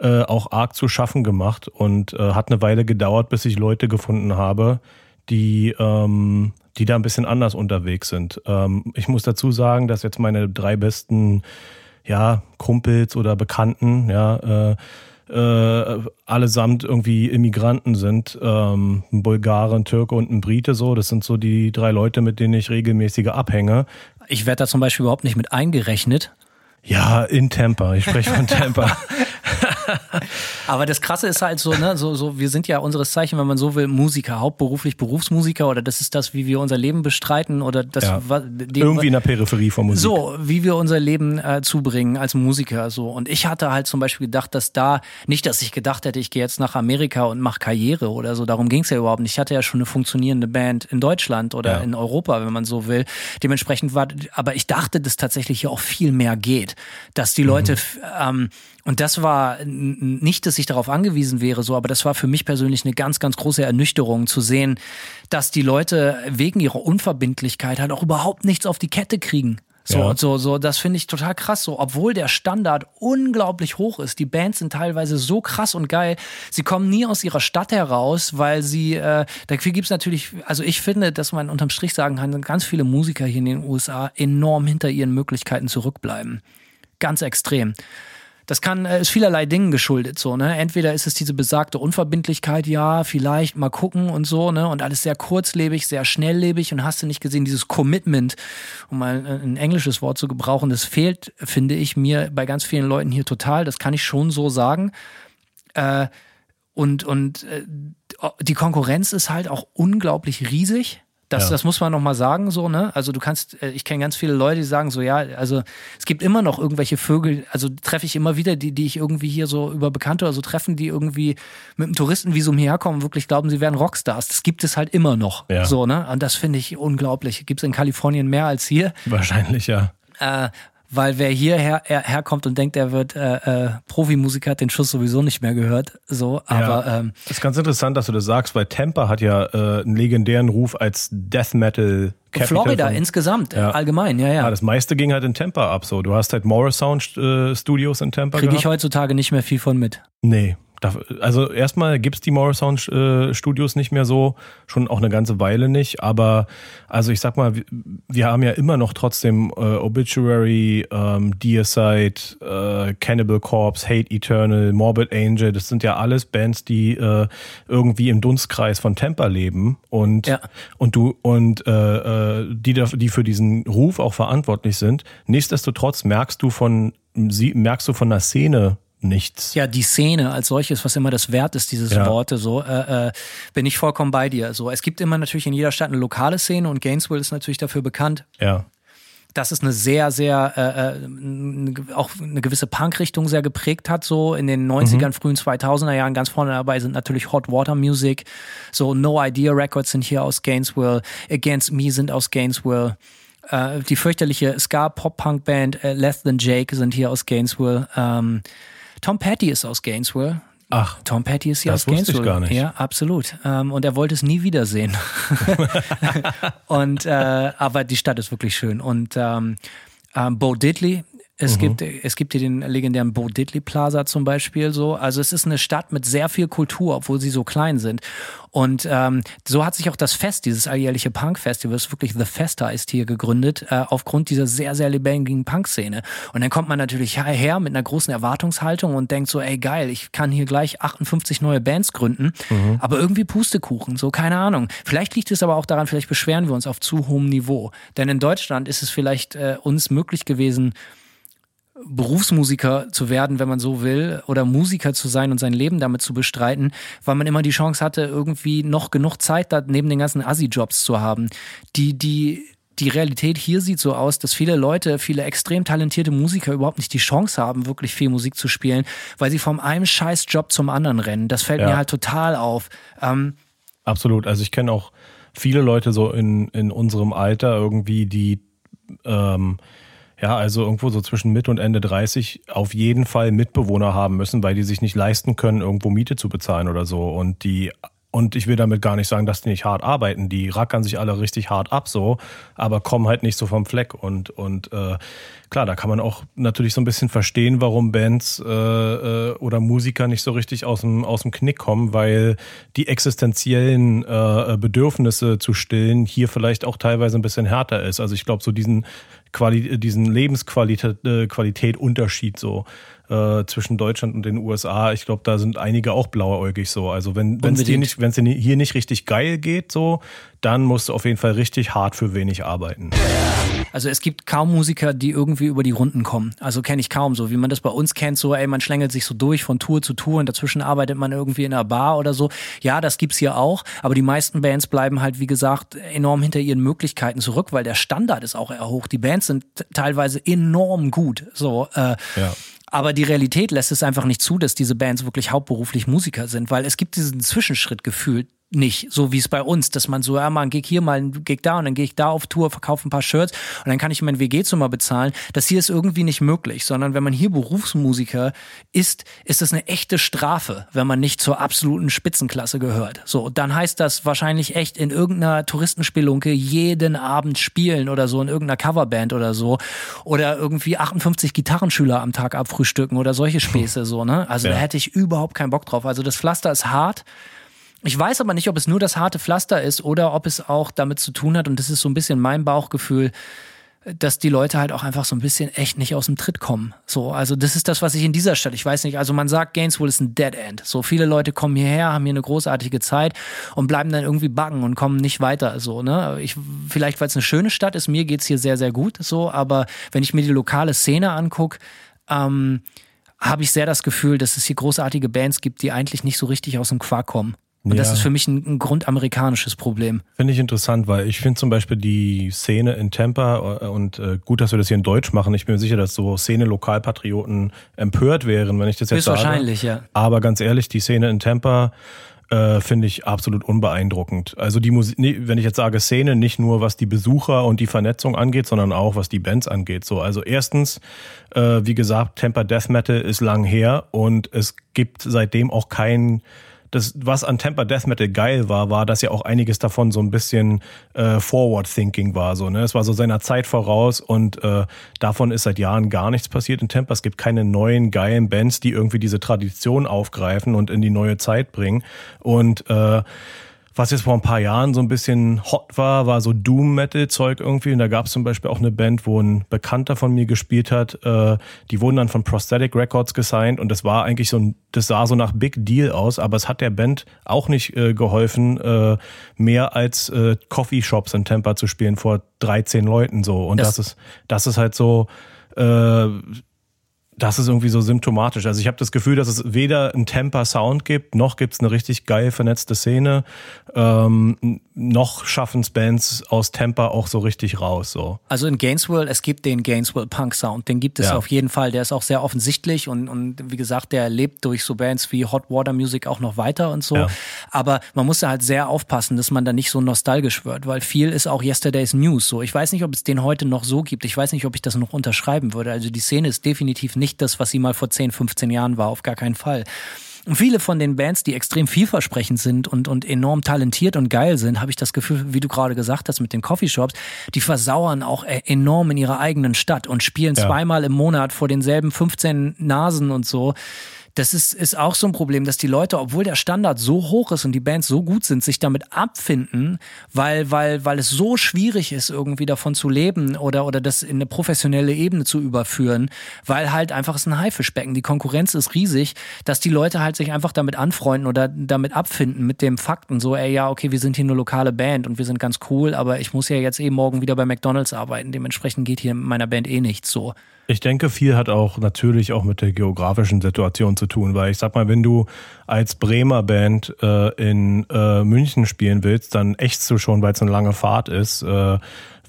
äh, auch arg zu schaffen gemacht und äh, hat eine Weile gedauert, bis ich Leute gefunden habe, die, ähm, die da ein bisschen anders unterwegs sind. Ähm, ich muss dazu sagen, dass jetzt meine drei besten ja, Kumpels oder Bekannten, ja, äh, äh, allesamt irgendwie Immigranten sind. Ähm, ein Bulgare, ein Türke und ein Brite so. Das sind so die drei Leute, mit denen ich regelmäßige abhänge. Ich werde da zum Beispiel überhaupt nicht mit eingerechnet. Ja, in Tampa. Ich spreche von Tampa. Aber das Krasse ist halt so, ne, so, so, wir sind ja unseres Zeichen, wenn man so will, Musiker, hauptberuflich Berufsmusiker oder das ist das, wie wir unser Leben bestreiten oder das, Ja. wa- dem- Irgendwie in der Peripherie von Musik. So, wie wir unser Leben äh, zubringen als Musiker so. Und ich hatte halt zum Beispiel gedacht, dass da, nicht, dass ich gedacht hätte, ich gehe jetzt nach Amerika und mache Karriere oder so, darum ging es ja überhaupt nicht. Ich hatte ja schon eine funktionierende Band in Deutschland oder Ja. in Europa, wenn man so will. Dementsprechend war, aber ich dachte, dass tatsächlich hier auch viel mehr geht. Dass die Leute, f- ähm, und das war nicht, dass ich darauf angewiesen wäre, so, aber das war für mich persönlich eine ganz, ganz große Ernüchterung zu sehen, dass die Leute wegen ihrer Unverbindlichkeit halt auch überhaupt nichts auf die Kette kriegen. So, Ja. so, so, das finde ich total krass. So, obwohl der Standard unglaublich hoch ist. Die Bands sind teilweise so krass und geil. Sie kommen nie aus ihrer Stadt heraus, weil sie, äh, dafür gibt's natürlich, also ich finde, dass man unterm Strich sagen kann, ganz viele Musiker hier in den USA enorm hinter ihren Möglichkeiten zurückbleiben. Ganz extrem. Das kann, äh, ist vielerlei Dingen geschuldet, so, ne? Entweder ist es diese besagte Unverbindlichkeit, ja, vielleicht mal gucken und so, ne? Und alles sehr kurzlebig, sehr schnelllebig und hast du nicht gesehen, dieses Commitment, um mal äh, ein englisches Wort zu gebrauchen, das fehlt, finde ich, mir bei ganz vielen Leuten hier total. Das kann ich schon so sagen. Äh, und und äh, die Konkurrenz ist halt auch unglaublich riesig. Das, Ja. das muss man noch mal sagen, so, ne? Also du kannst, äh, ich kenne ganz viele Leute, die sagen so, ja, also es gibt immer noch irgendwelche Vögel, also treffe ich immer wieder, die, die ich irgendwie hier so über Bekannte oder so treffen, die irgendwie mit einem Touristenvisum hierher kommen und wirklich glauben, sie wären Rockstars. Das gibt es halt immer noch. Ja. So, ne? Und das finde ich unglaublich. Gibt es in Kalifornien mehr als hier. Wahrscheinlich, ja. Äh, weil wer hierher her, herkommt und denkt, er wird äh, äh, Profimusiker, hat den Schuss sowieso nicht mehr gehört. So, aber ja. ähm, Das ist ganz interessant, dass du das sagst, weil Tampa hat ja äh, einen legendären Ruf als Death Metal Capital Florida von- insgesamt, Ja. allgemein, ja, Ja, ja. das meiste ging halt in Tampa ab. So, du hast halt Morrisound äh, Studios in Tampa Kriege ich heutzutage nicht mehr viel von mit. Nee. Also erstmal gibt's die Morrisound äh, Studios nicht mehr so, schon auch eine ganze Weile nicht. Aber also ich sag mal, wir, haben ja immer noch trotzdem äh, Obituary, ähm, Deicide, äh, Cannibal Corpse, Hate Eternal, Morbid Angel. Das sind ja alles Bands, die äh, irgendwie im Dunstkreis von Tampa leben und Ja. und du und äh, äh, die die für diesen Ruf auch verantwortlich sind. Nichtsdestotrotz merkst du von sie merkst du von der Szene nichts. Ja, die Szene als solches, was immer das Wert ist, dieses Ja. Worte, so, äh, äh, bin ich vollkommen bei dir. So, es gibt immer natürlich in jeder Stadt eine lokale Szene und Gainesville ist natürlich dafür bekannt, Ja. dass es eine sehr, sehr, äh, äh, auch eine gewisse Punk-Richtung sehr geprägt hat, so in den 90ern, frühen 2000er Jahren. Ganz vorne dabei sind natürlich Hot Water Music, so No Idea Records sind hier aus Gainesville, Against Me sind aus Gainesville. Äh, die fürchterliche Ska-Pop-Punk-Band äh, Less Than Jake sind hier aus Gainesville. Ähm, Tom Petty ist aus Gainesville. Ach, Tom Petty ist hier Das aus wusste ich Gainesville. gar nicht. Ja, absolut. Ähm, und er wollte es nie wiedersehen. und äh, aber die Stadt ist wirklich schön. Und ähm, ähm, Bo Diddley Es Mhm. gibt, es gibt hier den legendären Bo Diddley Plaza zum Beispiel so. Also es ist eine Stadt mit sehr viel Kultur, obwohl sie so klein sind. Und ähm, so hat sich auch das Fest, dieses alljährliche Punk-Festival, das wirklich The Festa ist hier gegründet, äh, aufgrund dieser sehr, sehr lebendigen Punk-Szene. Und dann kommt man natürlich her mit einer großen Erwartungshaltung und denkt so, ey geil, ich kann hier gleich 58 neue Bands gründen, aber irgendwie Pustekuchen, so keine Ahnung. Vielleicht liegt es aber auch daran, vielleicht beschweren wir uns auf zu hohem Niveau. Denn in Deutschland ist es vielleicht äh, uns möglich gewesen, Berufsmusiker zu werden, wenn man so will, oder Musiker zu sein und sein Leben damit zu bestreiten, weil man immer die Chance hatte, irgendwie noch genug Zeit da neben den ganzen Assi-Jobs zu haben. Die, die, die Realität hier sieht so aus, dass viele Leute, viele extrem talentierte Musiker überhaupt nicht die Chance haben, wirklich viel Musik zu spielen, weil sie vom einem scheiß Job zum anderen rennen. Das fällt Ja. mir halt total auf. Ähm, Absolut. Also ich kenne auch viele Leute so in, in unserem Alter irgendwie, die ähm, ja, also irgendwo so zwischen Mitte und Ende 30 auf jeden Fall Mitbewohner haben müssen, weil die sich nicht leisten können, irgendwo Miete zu bezahlen oder so. Und die und ich will damit gar nicht sagen, dass die nicht hart arbeiten. Die rackern sich alle richtig hart ab so, aber kommen halt nicht so vom Fleck. Und, und äh, klar, da kann man auch natürlich so ein bisschen verstehen, warum Bands äh, äh, oder Musiker nicht so richtig aus dem, aus dem Knick kommen, weil die existenziellen äh, Bedürfnisse zu stillen hier vielleicht auch teilweise ein bisschen härter ist. Also ich glaube, so diesen Quali diesen Lebensqualität äh, so äh, zwischen Deutschland und den USA. Ich glaube, da sind einige auch blauäugig so. Also wenn es dir nicht wenn es hier nicht richtig geil geht so, dann musst du auf jeden Fall richtig hart für wenig arbeiten. Also es gibt kaum Musiker, die irgendwie über die Runden kommen. Also kenne ich kaum so, wie man das bei uns kennt, so ey, man schlängelt sich so durch von Tour zu Tour und dazwischen arbeitet man irgendwie in einer Bar oder so. Ja, das gibt's hier auch, aber die meisten Bands bleiben halt, wie gesagt, enorm hinter ihren Möglichkeiten zurück, weil der Standard ist auch eher hoch. Die Bands sind teilweise enorm gut. So, äh, Ja. Aber die Realität lässt es einfach nicht zu, dass diese Bands wirklich hauptberuflich Musiker sind, weil es gibt diesen Zwischenschritt gefühlt nicht, so wie es bei uns, dass man so, ja, mal ein Gig hier, mal ein Gig da und dann gehe ich da auf Tour, verkaufe ein paar Shirts und dann kann ich mein WG-Zimmer bezahlen. Das hier ist irgendwie nicht möglich, sondern wenn man hier Berufsmusiker ist, ist das eine echte Strafe, wenn man nicht zur absoluten Spitzenklasse gehört. So, dann heißt das wahrscheinlich echt in irgendeiner Touristenspelunke jeden Abend spielen oder so, in irgendeiner Coverband oder so oder irgendwie 58 Gitarrenschüler am Tag abfrühstücken oder solche Späße so, ne? Also da Ja. hätte ich überhaupt keinen Bock drauf. Also das Pflaster ist hart. Ich weiß aber nicht, ob es nur das harte Pflaster ist oder ob es auch damit zu tun hat, und das ist so ein bisschen mein Bauchgefühl, dass die Leute halt auch einfach so ein bisschen echt nicht aus dem Tritt kommen. So, also das ist das, was ich in dieser Stadt, ich weiß nicht, also man sagt, Gainesville ist ein Dead End. So viele Leute kommen hierher, haben hier eine großartige Zeit und bleiben dann irgendwie backen und kommen nicht weiter. So, ne? Ich, vielleicht, weil es eine schöne Stadt ist, mir geht's hier sehr, sehr gut, so, aber wenn ich mir die lokale Szene anguck, ähm, habe ich sehr das Gefühl, dass es hier großartige Bands gibt, die eigentlich nicht so richtig aus dem Quark kommen. Und das Ja. ist für mich ein, ein grundamerikanisches Problem. Finde ich interessant, weil ich finde zum Beispiel die Szene in Tampa äh, und äh, gut, dass wir das hier in Deutsch machen. Ich bin mir sicher, dass so Szene-Lokalpatrioten empört wären, wenn ich das jetzt sage. Höchstwahrscheinlich, ja. Aber ganz ehrlich, die Szene in Tampa äh, finde ich absolut unbeeindruckend. Also die Musik, wenn ich jetzt sage Szene, nicht nur was die Besucher und die Vernetzung angeht, sondern auch was die Bands angeht. So, also erstens, äh, wie gesagt, Tampa Death Metal ist lang her und es gibt seitdem auch kein das, was an Tampa Death Metal geil war, war, dass ja auch einiges davon so ein bisschen äh, Forward Thinking war. So, ne? Es war so seiner Zeit voraus und äh, davon ist seit Jahren gar nichts passiert in Tampa. Es gibt keine neuen geilen Bands, die irgendwie diese Tradition aufgreifen und in die neue Zeit bringen. Und äh, was jetzt vor ein paar Jahren so ein bisschen hot war, war so Doom-Metal-Zeug irgendwie. Und da gab es zum Beispiel auch eine Band, wo ein Bekannter von mir gespielt hat. Äh, die wurden dann von Prosthetic Records gesigned und das war eigentlich so ein, das sah so nach Big Deal aus, aber es hat der Band auch nicht äh, geholfen, äh, mehr als äh, Coffeeshops in Tampa zu spielen vor 13 Leuten so. Und Das- das, ist, das ist halt so, äh, das ist irgendwie so symptomatisch. Also ich habe das Gefühl, dass es weder einen Tampa-Sound gibt, noch gibt es eine richtig geil vernetzte Szene, ähm, noch schaffen es Bands aus Tampa auch so richtig raus. So. Also in Gainesville, es gibt den Gainesville Punk Sound, den gibt es Ja. auf jeden Fall, der ist auch sehr offensichtlich und, und wie gesagt, der lebt durch so Bands wie Hot Water Music auch noch weiter und so. Ja. Aber man muss da halt sehr aufpassen, dass man da nicht so nostalgisch wird, weil viel ist auch Yesterday's News so. Ich weiß nicht, ob es den heute noch so gibt. Ich weiß nicht, ob ich das noch unterschreiben würde. Also die Szene ist definitiv nicht das, was sie mal vor 10, 15 Jahren war, auf gar keinen Fall. Und viele von den Bands, die extrem vielversprechend sind und, und enorm talentiert und geil sind, habe ich das Gefühl, wie du gerade gesagt hast mit den Coffeeshops, die versauern auch e-, enorm in ihrer eigenen Stadt und spielen ja. zweimal im Monat vor denselben 15 Nasen und so das ist, ist auch so ein Problem, dass die Leute, obwohl der Standard so hoch ist und die Bands so gut sind, sich damit abfinden, weil, weil, weil es so schwierig ist, irgendwie davon zu leben oder, oder das in eine professionelle Ebene zu überführen, weil halt einfach es ein Haifischbecken. Die Konkurrenz ist riesig, dass die Leute halt sich einfach damit anfreunden oder damit abfinden mit dem Fakten so, ey, ja, okay, wir sind hier eine lokale Band und wir sind ganz cool, aber ich muss ja jetzt eben morgen wieder bei McDonalds arbeiten. Dementsprechend geht hier in meiner Band eh nichts so. Ich denke, viel hat auch natürlich auch mit der geografischen Situation zu tun, weil ich sag mal, wenn du als Bremer Band äh, in äh, München spielen willst, dann ächzt du schon, weil es eine lange Fahrt ist. Äh,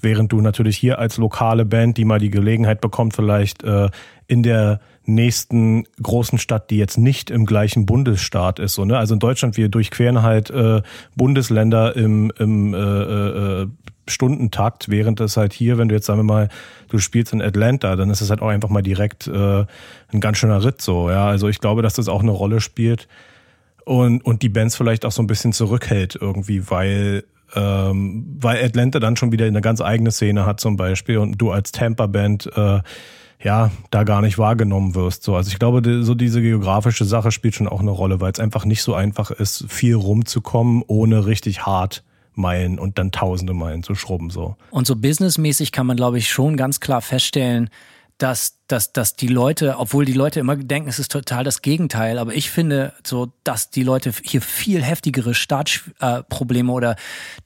während du natürlich hier als lokale Band, die mal die Gelegenheit bekommt, vielleicht äh, in der nächsten großen Stadt, die jetzt nicht im gleichen Bundesstaat ist. So, ne? Also in Deutschland, wir durchqueren halt äh, Bundesländer im, im äh, äh, Stundentakt, während das halt hier, wenn du jetzt sagen wir mal, du spielst in Atlanta, dann ist es halt auch einfach mal direkt äh, ein ganz schöner Ritt so, ja. Also ich glaube, dass das auch eine Rolle spielt und, und die Bands vielleicht auch so ein bisschen zurückhält irgendwie, weil ähm, weil Atlanta dann schon wieder eine ganz eigene Szene hat zum Beispiel und du als Tampa-Band äh, ja da gar nicht wahrgenommen wirst. So, also ich glaube, so diese geografische Sache spielt schon auch eine Rolle, weil es einfach nicht so einfach ist, viel rumzukommen, ohne richtig hart Meilen und dann tausende Meilen zu schrubben. So. Und so businessmäßig kann man, glaube ich, schon ganz klar feststellen, dass, dass, dass die Leute, obwohl die Leute immer denken, es ist total das Gegenteil, aber ich finde so, dass die Leute hier viel heftigere Startprobleme äh, oder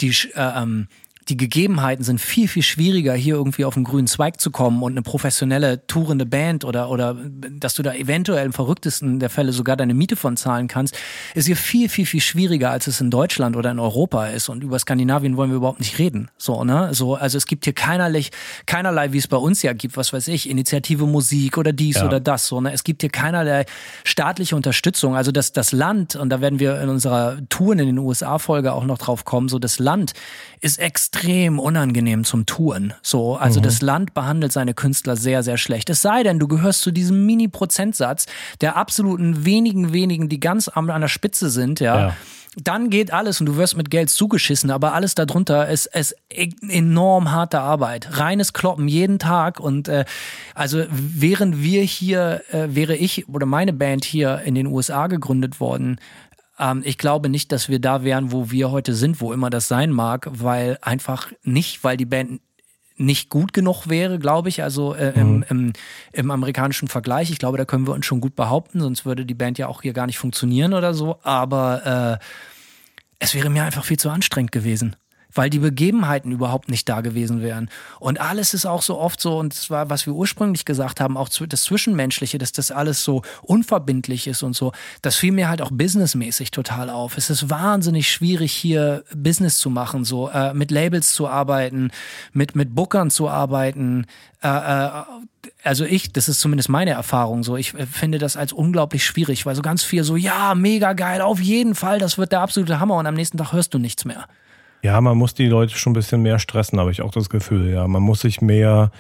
die äh, ähm, die Gegebenheiten sind viel, viel schwieriger, hier irgendwie auf den grünen Zweig zu kommen und eine professionelle tourende Band oder, oder dass du da eventuell im verrücktesten der Fälle sogar deine Miete von zahlen kannst, ist hier viel, viel, viel schwieriger, als es in Deutschland oder in Europa ist. Und über Skandinavien wollen wir überhaupt nicht reden. So, ne? So, also es gibt hier keinerlei, keinerlei, wie es bei uns ja gibt, was weiß ich, Initiative Musik oder dies ja. oder das. So, ne? Es gibt hier keinerlei staatliche Unterstützung. Also das, das Land, und da werden wir in unserer Touren in den USA-Folge auch noch drauf kommen, so das Land ist extrem unangenehm zum Touren. So, also mhm. das Land behandelt seine Künstler sehr, sehr schlecht. Es sei denn, du gehörst zu diesem Mini-Prozentsatz der absoluten wenigen, wenigen, die ganz an der Spitze sind, ja. ja dann geht alles und du wirst mit Geld zugeschissen, aber alles darunter ist, ist enorm harte Arbeit. Reines Kloppen jeden Tag und äh, also während wir hier, äh, wäre ich oder meine Band hier in den USA gegründet worden, ähm, ich glaube nicht, dass wir da wären, wo wir heute sind, wo immer das sein mag, weil einfach nicht, weil die Band nicht gut genug wäre, glaube ich, also äh, im, mhm. im, im amerikanischen Vergleich. Ich glaube, da können wir uns schon gut behaupten, sonst würde die Band ja auch hier gar nicht funktionieren oder so. Aber äh, es wäre mir einfach viel zu anstrengend gewesen weil die Begebenheiten überhaupt nicht da gewesen wären. Und alles ist auch so oft so, und das war, was wir ursprünglich gesagt haben, auch das Zwischenmenschliche, dass das alles so unverbindlich ist und so, das fiel mir halt auch businessmäßig total auf. Es ist wahnsinnig schwierig, hier Business zu machen, so äh, mit Labels zu arbeiten, mit, mit Bookern zu arbeiten. Äh, äh, also ich, das ist zumindest meine Erfahrung so, ich äh, finde das als unglaublich schwierig, weil so ganz viel so, ja, mega geil, auf jeden Fall, das wird der absolute Hammer und am nächsten Tag hörst du nichts mehr. Ja, man muss die Leute schon ein bisschen mehr stressen, habe ich auch das Gefühl. Ja, man muss sich mehr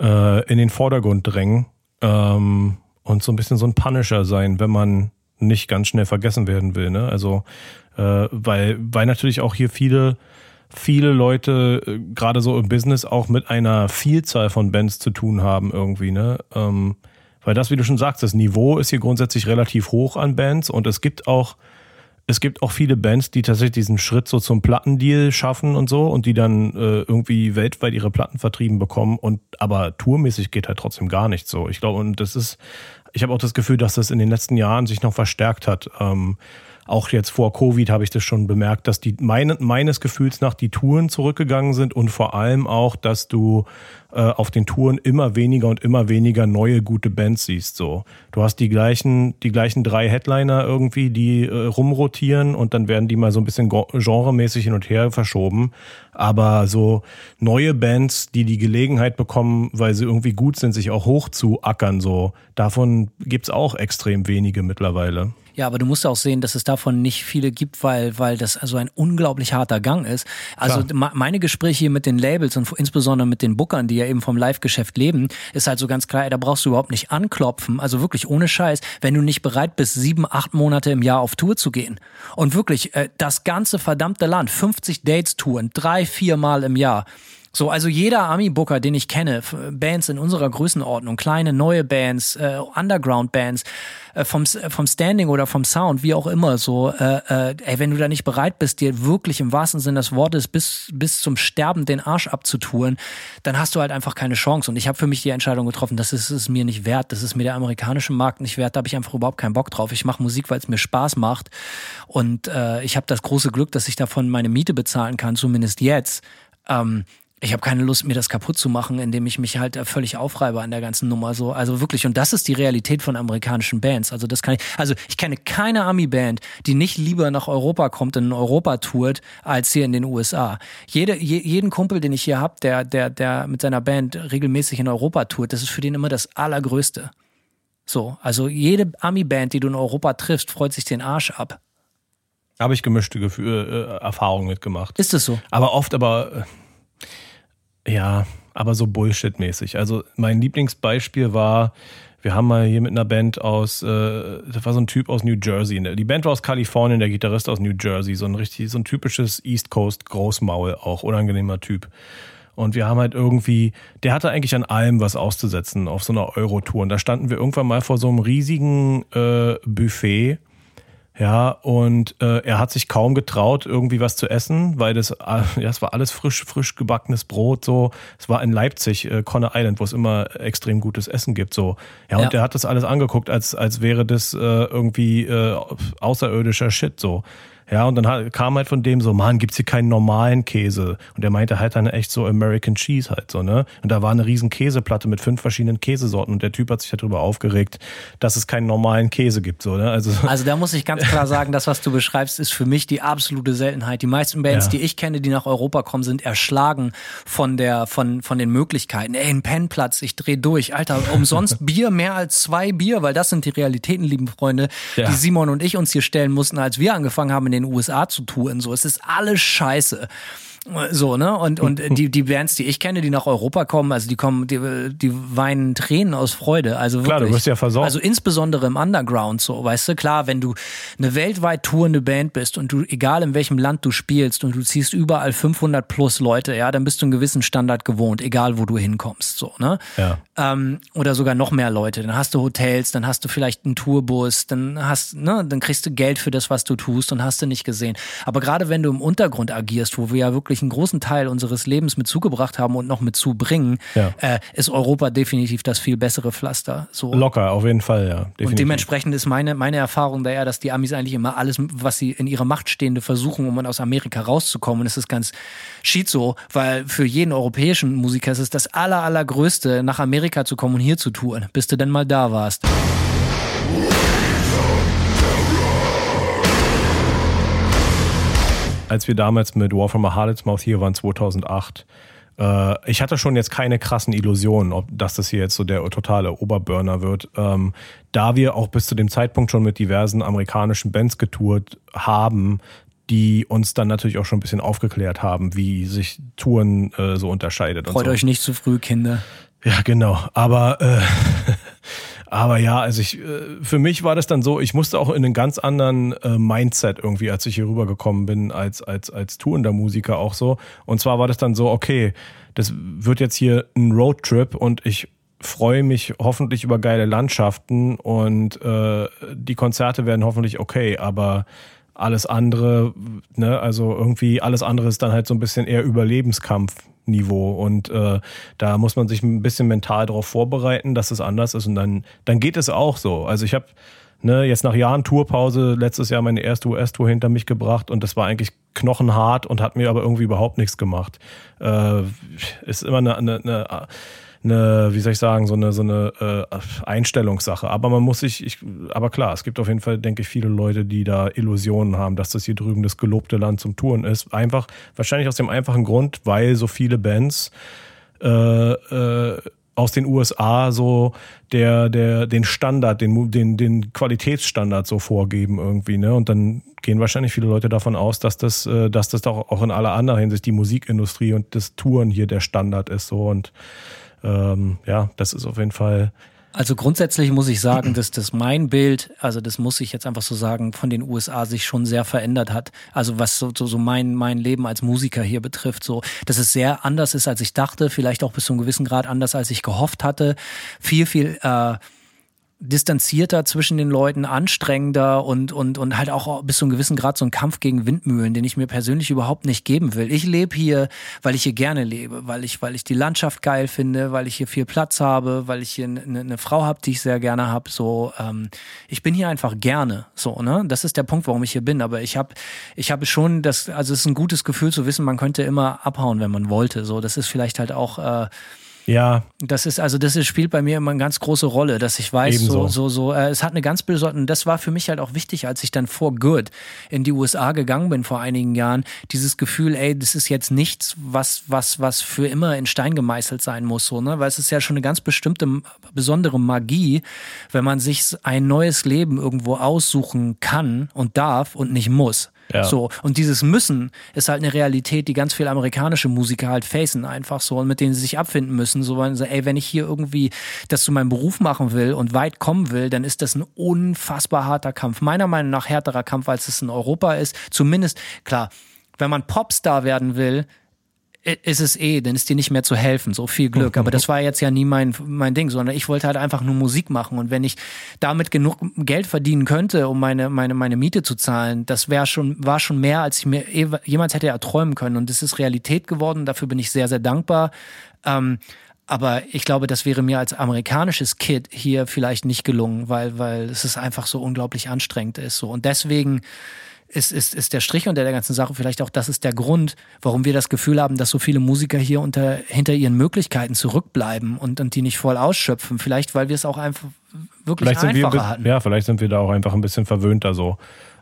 äh, in den Vordergrund drängen ähm, und so ein bisschen so ein Punisher sein, wenn man nicht ganz schnell vergessen werden will. Ne? Also, äh, weil, weil natürlich auch hier viele viele Leute äh, gerade so im Business auch mit einer Vielzahl von Bands zu tun haben irgendwie, ne? Ähm, weil das, wie du schon sagst, das Niveau ist hier grundsätzlich relativ hoch an Bands und es gibt auch es gibt auch viele Bands, die tatsächlich diesen Schritt so zum Plattendeal schaffen und so und die dann äh, irgendwie weltweit ihre Platten vertrieben bekommen und aber tourmäßig geht halt trotzdem gar nicht so. Ich glaube, und das ist, ich habe auch das Gefühl, dass das in den letzten Jahren sich noch verstärkt hat. Ähm, auch jetzt vor Covid habe ich das schon bemerkt, dass die meine, meines Gefühls nach die Touren zurückgegangen sind und vor allem auch, dass du äh, auf den Touren immer weniger und immer weniger neue gute Bands siehst. So, du hast die gleichen die gleichen drei Headliner irgendwie, die äh, rumrotieren und dann werden die mal so ein bisschen genremäßig hin und her verschoben. Aber so neue Bands, die die Gelegenheit bekommen, weil sie irgendwie gut sind, sich auch hoch zu ackern, so davon gibt's auch extrem wenige mittlerweile. Ja, aber du musst auch sehen, dass es davon nicht viele gibt, weil, weil das also ein unglaublich harter Gang ist. Also Klar. meine Gespräche hier mit den Labels und insbesondere mit den Bookern, die ja eben vom Live-Geschäft leben, ist halt so ganz klar, da brauchst du überhaupt nicht anklopfen. Also wirklich ohne Scheiß, wenn du nicht bereit bist, sieben, acht Monate im Jahr auf Tour zu gehen. Und wirklich, äh, das ganze verdammte Land, 50 Dates-Touren, drei, vier Mal im Jahr. So, also jeder Ami-Booker, den ich kenne, Bands in unserer Größenordnung, kleine, neue Bands, äh, Underground-Bands, äh, vom, vom Standing oder vom Sound, wie auch immer, so, äh, äh, ey, wenn du da nicht bereit bist, dir wirklich im wahrsten Sinne des Wortes bis, bis zum Sterben den Arsch abzutouren, dann hast du halt einfach keine Chance. Und ich habe für mich die Entscheidung getroffen, das ist es mir nicht wert, das ist mir der amerikanische Markt nicht wert, da habe ich einfach überhaupt keinen Bock drauf. Ich mache Musik, weil es mir Spaß macht. Und äh, ich habe das große Glück, dass ich davon meine Miete bezahlen kann, zumindest jetzt. Ähm, ich habe keine Lust, mir das kaputt zu machen, indem ich mich halt völlig aufreibe an der ganzen Nummer. So, also wirklich. Und das ist die Realität von amerikanischen Bands. Also das kann ich. Also ich kenne keine Ami-Band, die nicht lieber nach Europa kommt und in Europa tourt, als hier in den USA. Jede, je, jeden Kumpel, den ich hier hab, der, der, der mit seiner Band regelmäßig in Europa tourt, das ist für den immer das Allergrößte. So, also jede Ami-Band, die du in Europa triffst, freut sich den Arsch ab. Habe ich gemischte Gefühl, äh, Erfahrungen mitgemacht. Ist es so? Aber oft aber. Ja, aber so Bullshit-mäßig. Also mein Lieblingsbeispiel war, wir haben mal hier mit einer Band aus, äh, das war so ein Typ aus New Jersey. Ne? Die Band war aus Kalifornien, der Gitarrist aus New Jersey, so ein richtig, so ein typisches East Coast Großmaul, auch unangenehmer Typ. Und wir haben halt irgendwie, der hatte eigentlich an allem was auszusetzen auf so einer Eurotour. Und da standen wir irgendwann mal vor so einem riesigen äh, Buffet ja, und äh, er hat sich kaum getraut, irgendwie was zu essen, weil das, äh, ja, es war alles frisch, frisch gebackenes Brot, so. Es war in Leipzig, äh, Conner Island, wo es immer extrem gutes Essen gibt, so. Ja, und Ja. er hat das alles angeguckt, als, als wäre das äh, irgendwie äh, außerirdischer Shit, so. Ja, und dann kam halt von dem so, Mann, gibt's hier keinen normalen Käse? Und er meinte halt dann echt so American Cheese halt so, ne? Und da war eine riesen Käseplatte mit fünf verschiedenen Käsesorten und der Typ hat sich darüber aufgeregt, dass es keinen normalen Käse gibt, so, ne? Also, Also da muss ich ganz klar sagen, das, was du beschreibst, ist für mich die absolute Seltenheit. Die meisten Bands, Ja. die ich kenne, die nach Europa kommen, sind erschlagen von der, von, von den Möglichkeiten. Ey, ein Pennplatz, ich dreh durch. Alter, umsonst Bier, mehr als zwei Bier, weil das sind die Realitäten, lieben Freunde, Ja. die Simon und ich uns hier stellen mussten, als wir angefangen haben, in den USA zu touren. So, es ist alles scheiße. So, ne? Und, und die, die Bands, die ich kenne, die nach Europa kommen, also die kommen, die, die weinen Tränen aus Freude. Also wirklich. Klar, du wirst ja versorgt. Also insbesondere im Underground so, weißt du, klar, wenn du eine weltweit tourende Band bist und du, egal in welchem Land du spielst und du ziehst überall 500 plus Leute, ja, dann bist du einen gewissen Standard gewohnt, egal wo du hinkommst, so, ne? Ja. Ähm, oder sogar noch mehr Leute. Dann hast du Hotels, dann hast du vielleicht einen Tourbus, dann hast, ne, dann kriegst du Geld für das, was du tust und hast du nicht gesehen. Aber gerade wenn du im Untergrund agierst, wo wir ja wirklich einen großen Teil unseres Lebens mit zugebracht haben und noch mit zubringen, Ja. äh, ist Europa definitiv das viel bessere Pflaster. So. Locker, auf jeden Fall, ja. Definitiv. Und dementsprechend ist meine, meine Erfahrung da eher, dass die Amis eigentlich immer alles, was sie in ihrer Macht Stehende versuchen, um aus Amerika rauszukommen. Und es ist ganz schizo, weil für jeden europäischen Musiker ist es das aller, allergrößte, nach Amerika zu kommen und hier zu touren, bis du denn mal da warst. Als wir damals mit War from a Harlot's Mouth hier waren, 2008, äh, ich hatte schon jetzt keine krassen Illusionen, ob dass das hier jetzt so der totale Oberburner wird. Ähm, da wir auch bis zu dem Zeitpunkt schon mit diversen amerikanischen Bands getourt haben, die uns dann natürlich auch schon ein bisschen aufgeklärt haben, wie sich Touren äh, so unterscheidet. Freut und so. euch nicht zu früh, Kinder. Ja, genau. Aber, äh, aber ja, also ich, äh, für mich war das dann so, ich musste auch in einen ganz anderen äh, Mindset irgendwie, als ich hier rübergekommen bin, als, als, als tourender Musiker auch so. Und zwar war das dann so, okay, das wird jetzt hier ein Roadtrip und ich freue mich hoffentlich über geile Landschaften und äh, die Konzerte werden hoffentlich okay, aber alles andere, ne, also irgendwie alles andere ist dann halt so ein bisschen eher Überlebenskampfniveau und äh, da muss man sich ein bisschen mental darauf vorbereiten, dass es anders ist und dann, dann geht es auch so. Also ich habe ne, jetzt nach Jahren Tourpause letztes Jahr meine erste US-Tour hinter mich gebracht und das war eigentlich knochenhart und hat mir aber irgendwie überhaupt nichts gemacht. Äh, ist immer eine, eine, eine eine, wie soll ich sagen, so eine, so eine äh, Einstellungssache. Aber man muss sich, ich, aber klar, es gibt auf jeden Fall, denke ich, viele Leute, die da Illusionen haben, dass das hier drüben das gelobte Land zum Touren ist. Einfach, wahrscheinlich aus dem einfachen Grund, weil so viele Bands äh, äh, aus den USA so der, der, den Standard, den, den, den Qualitätsstandard so vorgeben irgendwie, ne? Und dann gehen wahrscheinlich viele Leute davon aus, dass das, äh, dass das doch auch in aller anderer Hinsicht die Musikindustrie und das Touren hier der Standard ist so und ähm, ja, das ist auf jeden Fall also grundsätzlich muss ich sagen, dass das mein Bild, also das muss ich jetzt einfach so sagen, von den USA sich schon sehr verändert hat. Also was so, so, so mein, mein Leben als Musiker hier betrifft, so, dass es sehr anders ist, als ich dachte, vielleicht auch bis zu einem gewissen Grad anders, als ich gehofft hatte. Viel, viel äh, distanzierter zwischen den Leuten, anstrengender und, und, und halt auch bis zu einem gewissen Grad so ein Kampf gegen Windmühlen, den ich mir persönlich überhaupt nicht geben will. Ich lebe hier, weil ich hier gerne lebe, weil ich, weil ich die Landschaft geil finde, weil ich hier viel Platz habe, weil ich hier eine, eine Frau habe, die ich sehr gerne habe. So, ähm, ich bin hier einfach gerne. So, ne? Das ist der Punkt, warum ich hier bin. Aber ich habe, ich habe schon das, also es ist ein gutes Gefühl zu wissen, man könnte immer abhauen, wenn man wollte. So, das ist vielleicht halt auch äh, ja. Das ist, also das ist, spielt bei mir immer eine ganz große Rolle, dass ich weiß, Ebenso. so, so, so, äh, es hat eine ganz besondere, das war für mich halt auch wichtig, als ich dann vor Good in die USA gegangen bin vor einigen Jahren, dieses Gefühl, ey, das ist jetzt nichts, was, was, was für immer in Stein gemeißelt sein muss, so, ne, weil es ist ja schon eine ganz bestimmte, besondere Magie, wenn man sich ein neues Leben irgendwo aussuchen kann und darf und nicht muss. Ja. So. Und dieses Müssen ist halt eine Realität, die ganz viele amerikanische Musiker halt facen einfach so und mit denen sie sich abfinden müssen. So, weil so, ey, wenn ich hier irgendwie das zu meinem Beruf machen will und weit kommen will, dann ist das ein unfassbar harter Kampf. Meiner Meinung nach härterer Kampf, als es in Europa ist. Zumindest, klar, wenn man Popstar werden will, ist es eh, dann ist dir nicht mehr zu helfen. So viel Glück. Aber das war jetzt ja nie mein, mein Ding, sondern ich wollte halt einfach nur Musik machen. Und wenn ich damit genug Geld verdienen könnte, um meine, meine, meine Miete zu zahlen, das wäre schon, war schon mehr, als ich mir jemals hätte erträumen können. Und es ist Realität geworden. Dafür bin ich sehr, sehr dankbar. Ähm, aber ich glaube, das wäre mir als amerikanisches Kid hier vielleicht nicht gelungen, weil, weil es ist einfach so unglaublich anstrengend ist. So. Und deswegen, ist, ist, ist der Strich unter der ganzen Sache vielleicht auch, das ist der Grund, warum wir das Gefühl haben, dass so viele Musiker hier unter, hinter ihren Möglichkeiten zurückbleiben und, und die nicht voll ausschöpfen. Vielleicht, weil wir es auch einfach wirklich vielleicht einfacher wir, hatten. Ja, vielleicht sind wir da auch einfach ein bisschen verwöhnter so.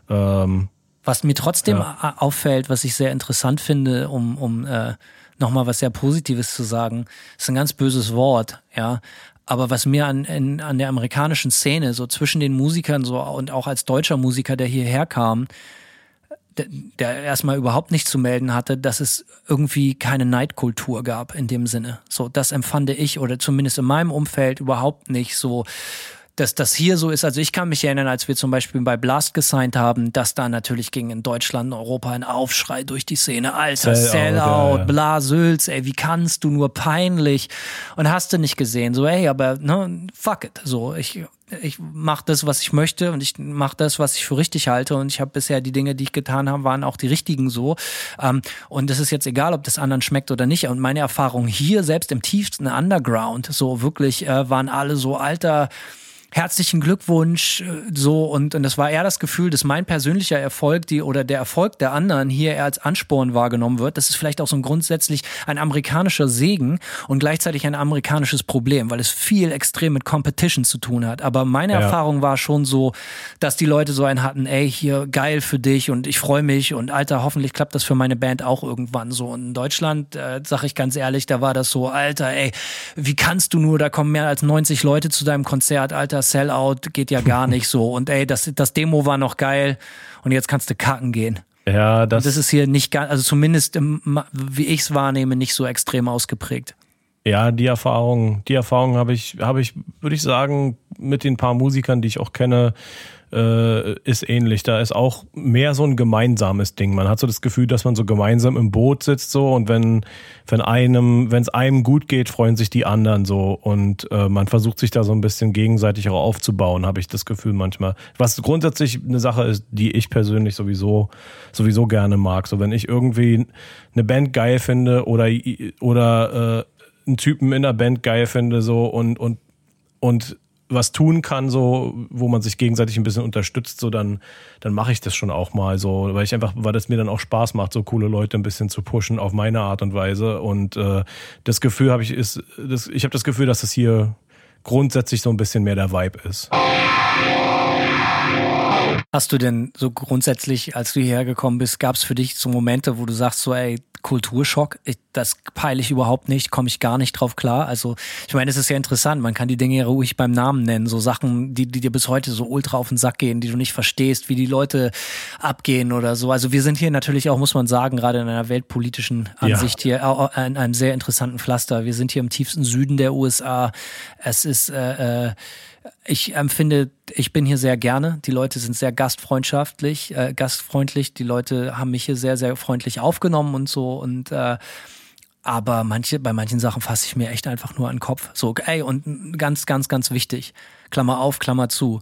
Ähm, was mir trotzdem ja. auffällt, was ich sehr interessant finde, um, um äh, nochmal was sehr Positives zu sagen, ist ein ganz böses Wort, ja. Aber was mir an, in, an der amerikanischen Szene, so zwischen den Musikern so und auch als deutscher Musiker, der hierher kam, der erstmal überhaupt nicht zu melden hatte, dass es irgendwie keine Neidkultur gab in dem Sinne. So, das empfand ich oder zumindest in meinem Umfeld überhaupt nicht so dass das hier so ist. Also ich kann mich erinnern, als wir zum Beispiel bei Blast gesigned haben, dass da natürlich ging in Deutschland, und Europa ein Aufschrei durch die Szene. Alter, Sellout, Sellout ja. Blasülz, ey, wie kannst du nur peinlich? Und hast du nicht gesehen, so, ey, aber, ne, fuck it. So, ich, ich mache das, was ich möchte und ich mache das, was ich für richtig halte und ich habe bisher die Dinge, die ich getan habe, waren auch die richtigen so. Ähm, und es ist jetzt egal, ob das anderen schmeckt oder nicht. Und meine Erfahrung hier, selbst im tiefsten Underground, so wirklich äh, waren alle so alter herzlichen Glückwunsch, äh, so und, und das war eher das Gefühl, dass mein persönlicher Erfolg, die oder der Erfolg der anderen hier eher als Ansporn wahrgenommen wird. Das ist vielleicht auch so ein grundsätzlich ein amerikanischer Segen und gleichzeitig ein amerikanisches Problem, weil es viel extrem mit Competition zu tun hat. Aber meine ja. Erfahrung war schon so, dass die Leute so einen hatten, ey, hier geil für dich und ich freue mich und Alter, hoffentlich klappt das für meine Band auch irgendwann so. Und in Deutschland, äh, sag ich ganz ehrlich, da war das so, Alter, ey, wie kannst du nur, da kommen mehr als 90 Leute zu deinem Konzert, Alter, Sellout geht ja gar nicht so. Und ey, das, das Demo war noch geil und jetzt kannst du kacken gehen. Ja, das, und das ist hier nicht ganz, also zumindest im, wie ich es wahrnehme, nicht so extrem ausgeprägt. Ja, die Erfahrung, die Erfahrung habe ich, habe ich, würde ich sagen, mit den paar Musikern, die ich auch kenne, äh, ist ähnlich. Da ist auch mehr so ein gemeinsames Ding. Man hat so das Gefühl, dass man so gemeinsam im Boot sitzt so und wenn wenn einem wenn es einem gut geht, freuen sich die anderen so und äh, man versucht sich da so ein bisschen gegenseitig auch aufzubauen, habe ich das Gefühl manchmal. Was grundsätzlich eine Sache ist, die ich persönlich sowieso sowieso gerne mag. So wenn ich irgendwie eine Band geil finde oder oder äh, einen Typen in der Band geil finde so und und und was tun kann, so, wo man sich gegenseitig ein bisschen unterstützt, so dann, dann mache ich das schon auch mal so, weil ich einfach, weil das mir dann auch Spaß macht, so coole Leute ein bisschen zu pushen auf meine Art und Weise. Und äh, das Gefühl habe ich, ist, das, ich habe das Gefühl, dass das hier grundsätzlich so ein bisschen mehr der Vibe ist. Hast du denn so grundsätzlich, als du hierher gekommen bist, gab es für dich so Momente, wo du sagst, so, ey, Kulturschock, ich, das peile ich überhaupt nicht, komme ich gar nicht drauf klar. Also ich meine, es ist ja interessant, man kann die Dinge ruhig beim Namen nennen, so Sachen, die, die dir bis heute so ultra auf den Sack gehen, die du nicht verstehst, wie die Leute abgehen oder so. Also wir sind hier natürlich auch, muss man sagen, gerade in einer weltpolitischen Ansicht ja. hier, in einem sehr interessanten Pflaster. Wir sind hier im tiefsten Süden der USA. Es ist äh, äh, ich empfinde, ich bin hier sehr gerne. Die Leute sind sehr gastfreundschaftlich, äh, gastfreundlich. Die Leute haben mich hier sehr, sehr freundlich aufgenommen und so. Und äh, aber manche, bei manchen Sachen fasse ich mir echt einfach nur an den Kopf. So, ey, und ganz, ganz, ganz wichtig. Klammer auf, Klammer zu.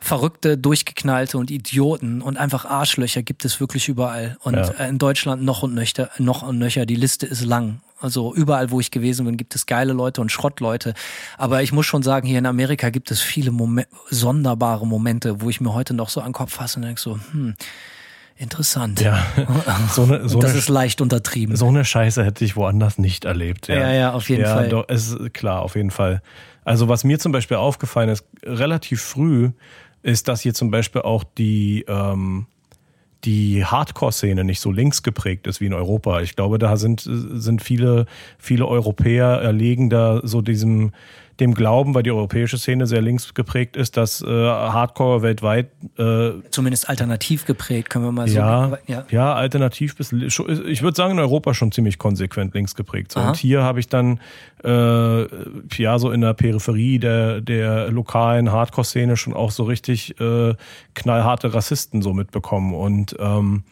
Verrückte, durchgeknallte und Idioten und einfach Arschlöcher gibt es wirklich überall. Und ja. Äh, in Deutschland noch und nöcher, noch und nöcher. Die Liste ist lang. Also überall, wo ich gewesen bin, gibt es geile Leute und Schrottleute. Aber ich muss schon sagen, hier in Amerika gibt es viele Momente, sonderbare Momente, wo ich mir heute noch so an den Kopf fasse und denke so, hm, interessant. Ja, so eine, so das eine, ist leicht untertrieben. So eine Scheiße hätte ich woanders nicht erlebt. Ja, ja, ja auf jeden ja, Fall. Doch, ist klar, auf jeden Fall. Also was mir zum Beispiel aufgefallen ist, relativ früh, ist, dass hier zum Beispiel auch die ähm, die Hardcore-Szene nicht so links geprägt ist wie in Europa. Ich glaube, da sind, sind viele, viele Europäer erlegen da so diesem, dem Glauben, weil die europäische Szene sehr links geprägt ist, dass äh, Hardcore weltweit äh, zumindest alternativ geprägt, können wir mal ja, so ja ja alternativ bis ich würde sagen in Europa schon ziemlich konsequent links geprägt. So. Und hier habe ich dann äh, ja so in der Peripherie der der lokalen Hardcore-Szene schon auch so richtig äh, knallharte Rassisten so mitbekommen und ähm,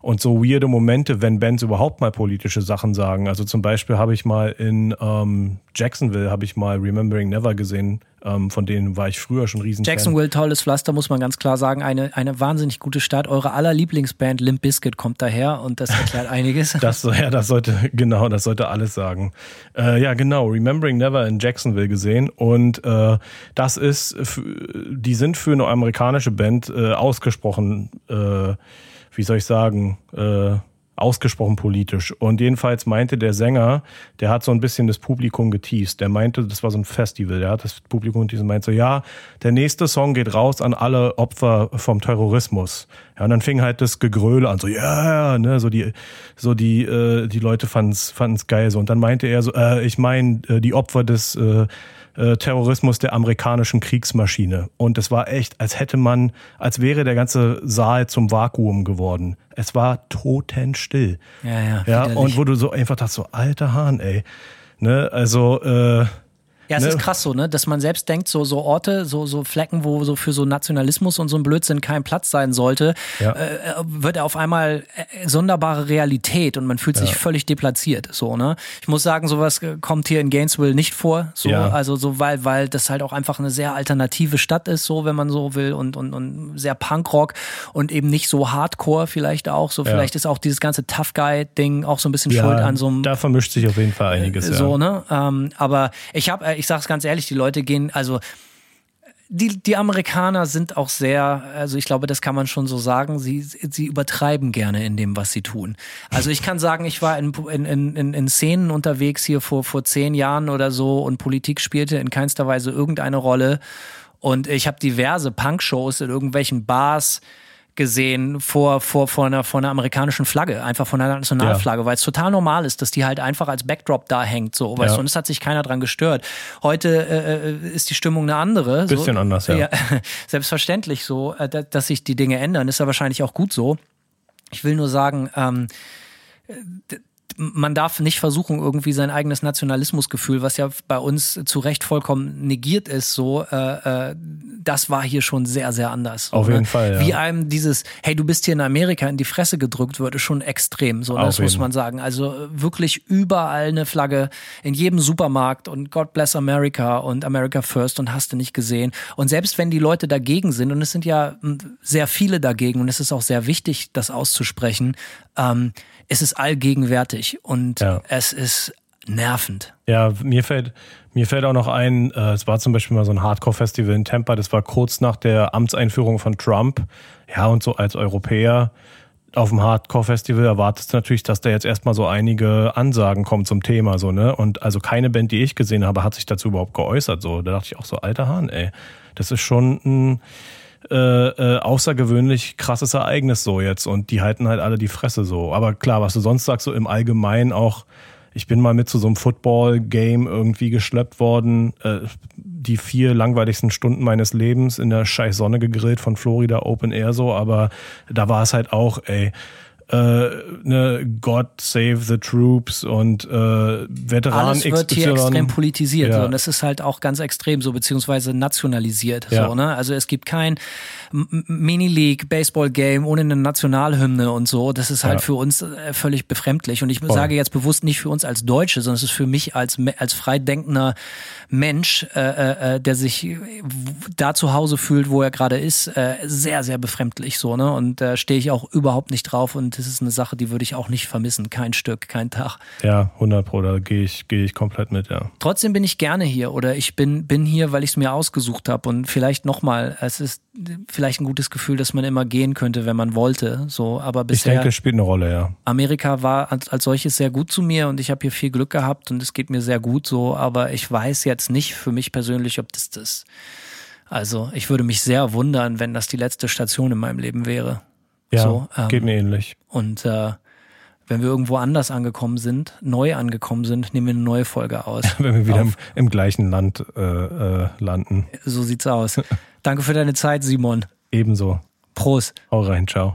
und so weirde Momente, wenn Bands überhaupt mal politische Sachen sagen. Also zum Beispiel habe ich mal in ähm, Jacksonville habe ich mal Remembering Never gesehen. Ähm, von denen war ich früher schon riesen. Jacksonville, tolles Pflaster, muss man ganz klar sagen. Eine, eine wahnsinnig gute Stadt. Eure aller Lieblingsband Limp Bizkit kommt daher und das erklärt einiges. das, ja, das sollte, genau, das sollte alles sagen. Äh, ja, genau. Remembering Never in Jacksonville gesehen und äh, das ist, die sind für eine amerikanische Band äh, ausgesprochen äh, wie soll ich sagen, äh, ausgesprochen politisch. Und jedenfalls meinte der Sänger, der hat so ein bisschen das Publikum geteased. Der meinte, das war so ein Festival, der hat das Publikum geteased und meinte so, ja, der nächste Song geht raus an alle Opfer vom Terrorismus. Ja, und dann fing halt das Gegröle an, so, ja, yeah, ne, so die, so die, äh, die Leute fanden's, fanden's geil so. Und dann meinte er so, äh, ich meine, äh, die Opfer des, äh, äh, Terrorismus der amerikanischen Kriegsmaschine. Und es war echt, als hätte man, als wäre der ganze Saal zum Vakuum geworden. Es war totenstill. Ja, ja. Ja, und wo du so einfach dachtest, so alter Hahn, ey. Ne, also, äh, ja, es ne? ist krass so, ne, dass man selbst denkt, so, so Orte, so, so Flecken, wo so für so Nationalismus und so ein Blödsinn kein Platz sein sollte, ja. äh, äh wird er auf einmal äh, sonderbare Realität und man fühlt sich ja. völlig deplatziert, so, ne. Ich muss sagen, sowas äh, kommt hier in Gainesville nicht vor, so, ja. also so, weil, weil das halt auch einfach eine sehr alternative Stadt ist, so, wenn man so will und, und, und sehr Punkrock und eben nicht so Hardcore vielleicht auch, so, vielleicht ist auch dieses ganze Tough Guy Ding auch so ein bisschen schuld an so einem. Da vermischt sich auf jeden Fall einiges, So, ne, ähm, aber ich habe ich sag's ganz ehrlich, die Leute gehen, also die, die Amerikaner sind auch sehr, also ich glaube, das kann man schon so sagen, sie, sie übertreiben gerne in dem, was sie tun. Also ich kann sagen, ich war in, in, in, in Szenen unterwegs hier vor, vor zehn Jahren oder so und Politik spielte in keinster Weise irgendeine Rolle. Und ich habe diverse Punk-Shows in irgendwelchen Bars gesehen vor, vor, vor, einer, vor einer amerikanischen Flagge, einfach von einer Nationalflagge, ja. weil es total normal ist, dass die halt einfach als Backdrop da hängt, so, weißt ja. du, und es hat sich keiner dran gestört. Heute äh, äh ist die Stimmung eine andere. Bisschen so, anders, ja. ja. Selbstverständlich so, äh, dass sich die Dinge ändern, ist ja wahrscheinlich auch gut so. Ich will nur sagen, ähm, man darf nicht versuchen, irgendwie sein eigenes Nationalismusgefühl, was ja bei uns zu Recht vollkommen negiert ist, so, äh, äh, das war hier schon sehr, sehr anders. Auf ne? jeden Fall. Ja. Wie einem dieses, hey, du bist hier in Amerika in die Fresse gedrückt wird, ist schon extrem. So, ne? das muss man sagen. Also wirklich überall eine Flagge in jedem Supermarkt und God bless America und America First und hast du nicht gesehen. Und selbst wenn die Leute dagegen sind, und es sind ja hm, sehr viele dagegen, und es ist auch sehr wichtig, das auszusprechen, ähm, es ist allgegenwärtig und ja. es ist nervend. Ja, mir fällt, mir fällt auch noch ein, äh, es war zum Beispiel mal so ein Hardcore-Festival in Tampa, das war kurz nach der Amtseinführung von Trump. Ja, und so als Europäer auf dem Hardcore-Festival erwartest du natürlich, dass da jetzt erstmal so einige Ansagen kommen zum Thema, so, ne? Und also keine Band, die ich gesehen habe, hat sich dazu überhaupt geäußert, so. Da dachte ich auch so, alter Hahn, ey. Das ist schon ein, äh, äh, außergewöhnlich krasses Ereignis so jetzt und die halten halt alle die Fresse so. Aber klar, was du sonst sagst, so im Allgemeinen auch, ich bin mal mit zu so einem Football-Game irgendwie geschleppt worden, äh, die vier langweiligsten Stunden meines Lebens in der scheiß Sonne gegrillt von Florida Open Air so, aber da war es halt auch, ey, äh, ne, God Save the Troops und äh, Veteran Alles wird hier extrem politisiert Ja. so, und das ist halt auch ganz extrem so beziehungsweise nationalisiert Ja. so ne? Also es gibt kein Mini-League Baseball Game ohne eine Nationalhymne und so. Das ist halt Ja. für uns äh, völlig befremdlich. Und ich sage jetzt bewusst nicht für uns als Deutsche sondern es ist für mich als als freidenkender Mensch äh, äh, äh, der sich äh, da zu Hause fühlt wo er gerade ist äh, sehr sehr befremdlich so ne? Und da stehe ich auch überhaupt nicht drauf. Und das ist eine Sache die würde ich auch nicht vermissen kein Stück kein Tag Ja, 100 Pro, da gehe ich, gehe ich komplett mit, ja. Trotzdem bin ich gerne hier oder ich bin, bin hier, weil ich es mir ausgesucht habe und vielleicht nochmal, es ist vielleicht ein gutes Gefühl, dass man immer gehen könnte, wenn man wollte. So, aber Ich bisher denke, es spielt eine Rolle, ja. Amerika war als, als solches sehr gut zu mir und ich habe hier viel Glück gehabt und es geht mir sehr gut so, aber ich weiß jetzt nicht für mich persönlich, ob das das. Also ich würde mich sehr wundern, wenn das die letzte Station in meinem Leben wäre. Ja, So, ähm, geht mir ähnlich. Und äh, wenn wir irgendwo anders angekommen sind, neu angekommen sind, nehmen wir eine neue Folge aus. Wenn wir wieder im, im gleichen Land äh, äh, landen. So sieht's aus. Danke für deine Zeit, Simon. Ebenso. Prost. Hau rein, ciao.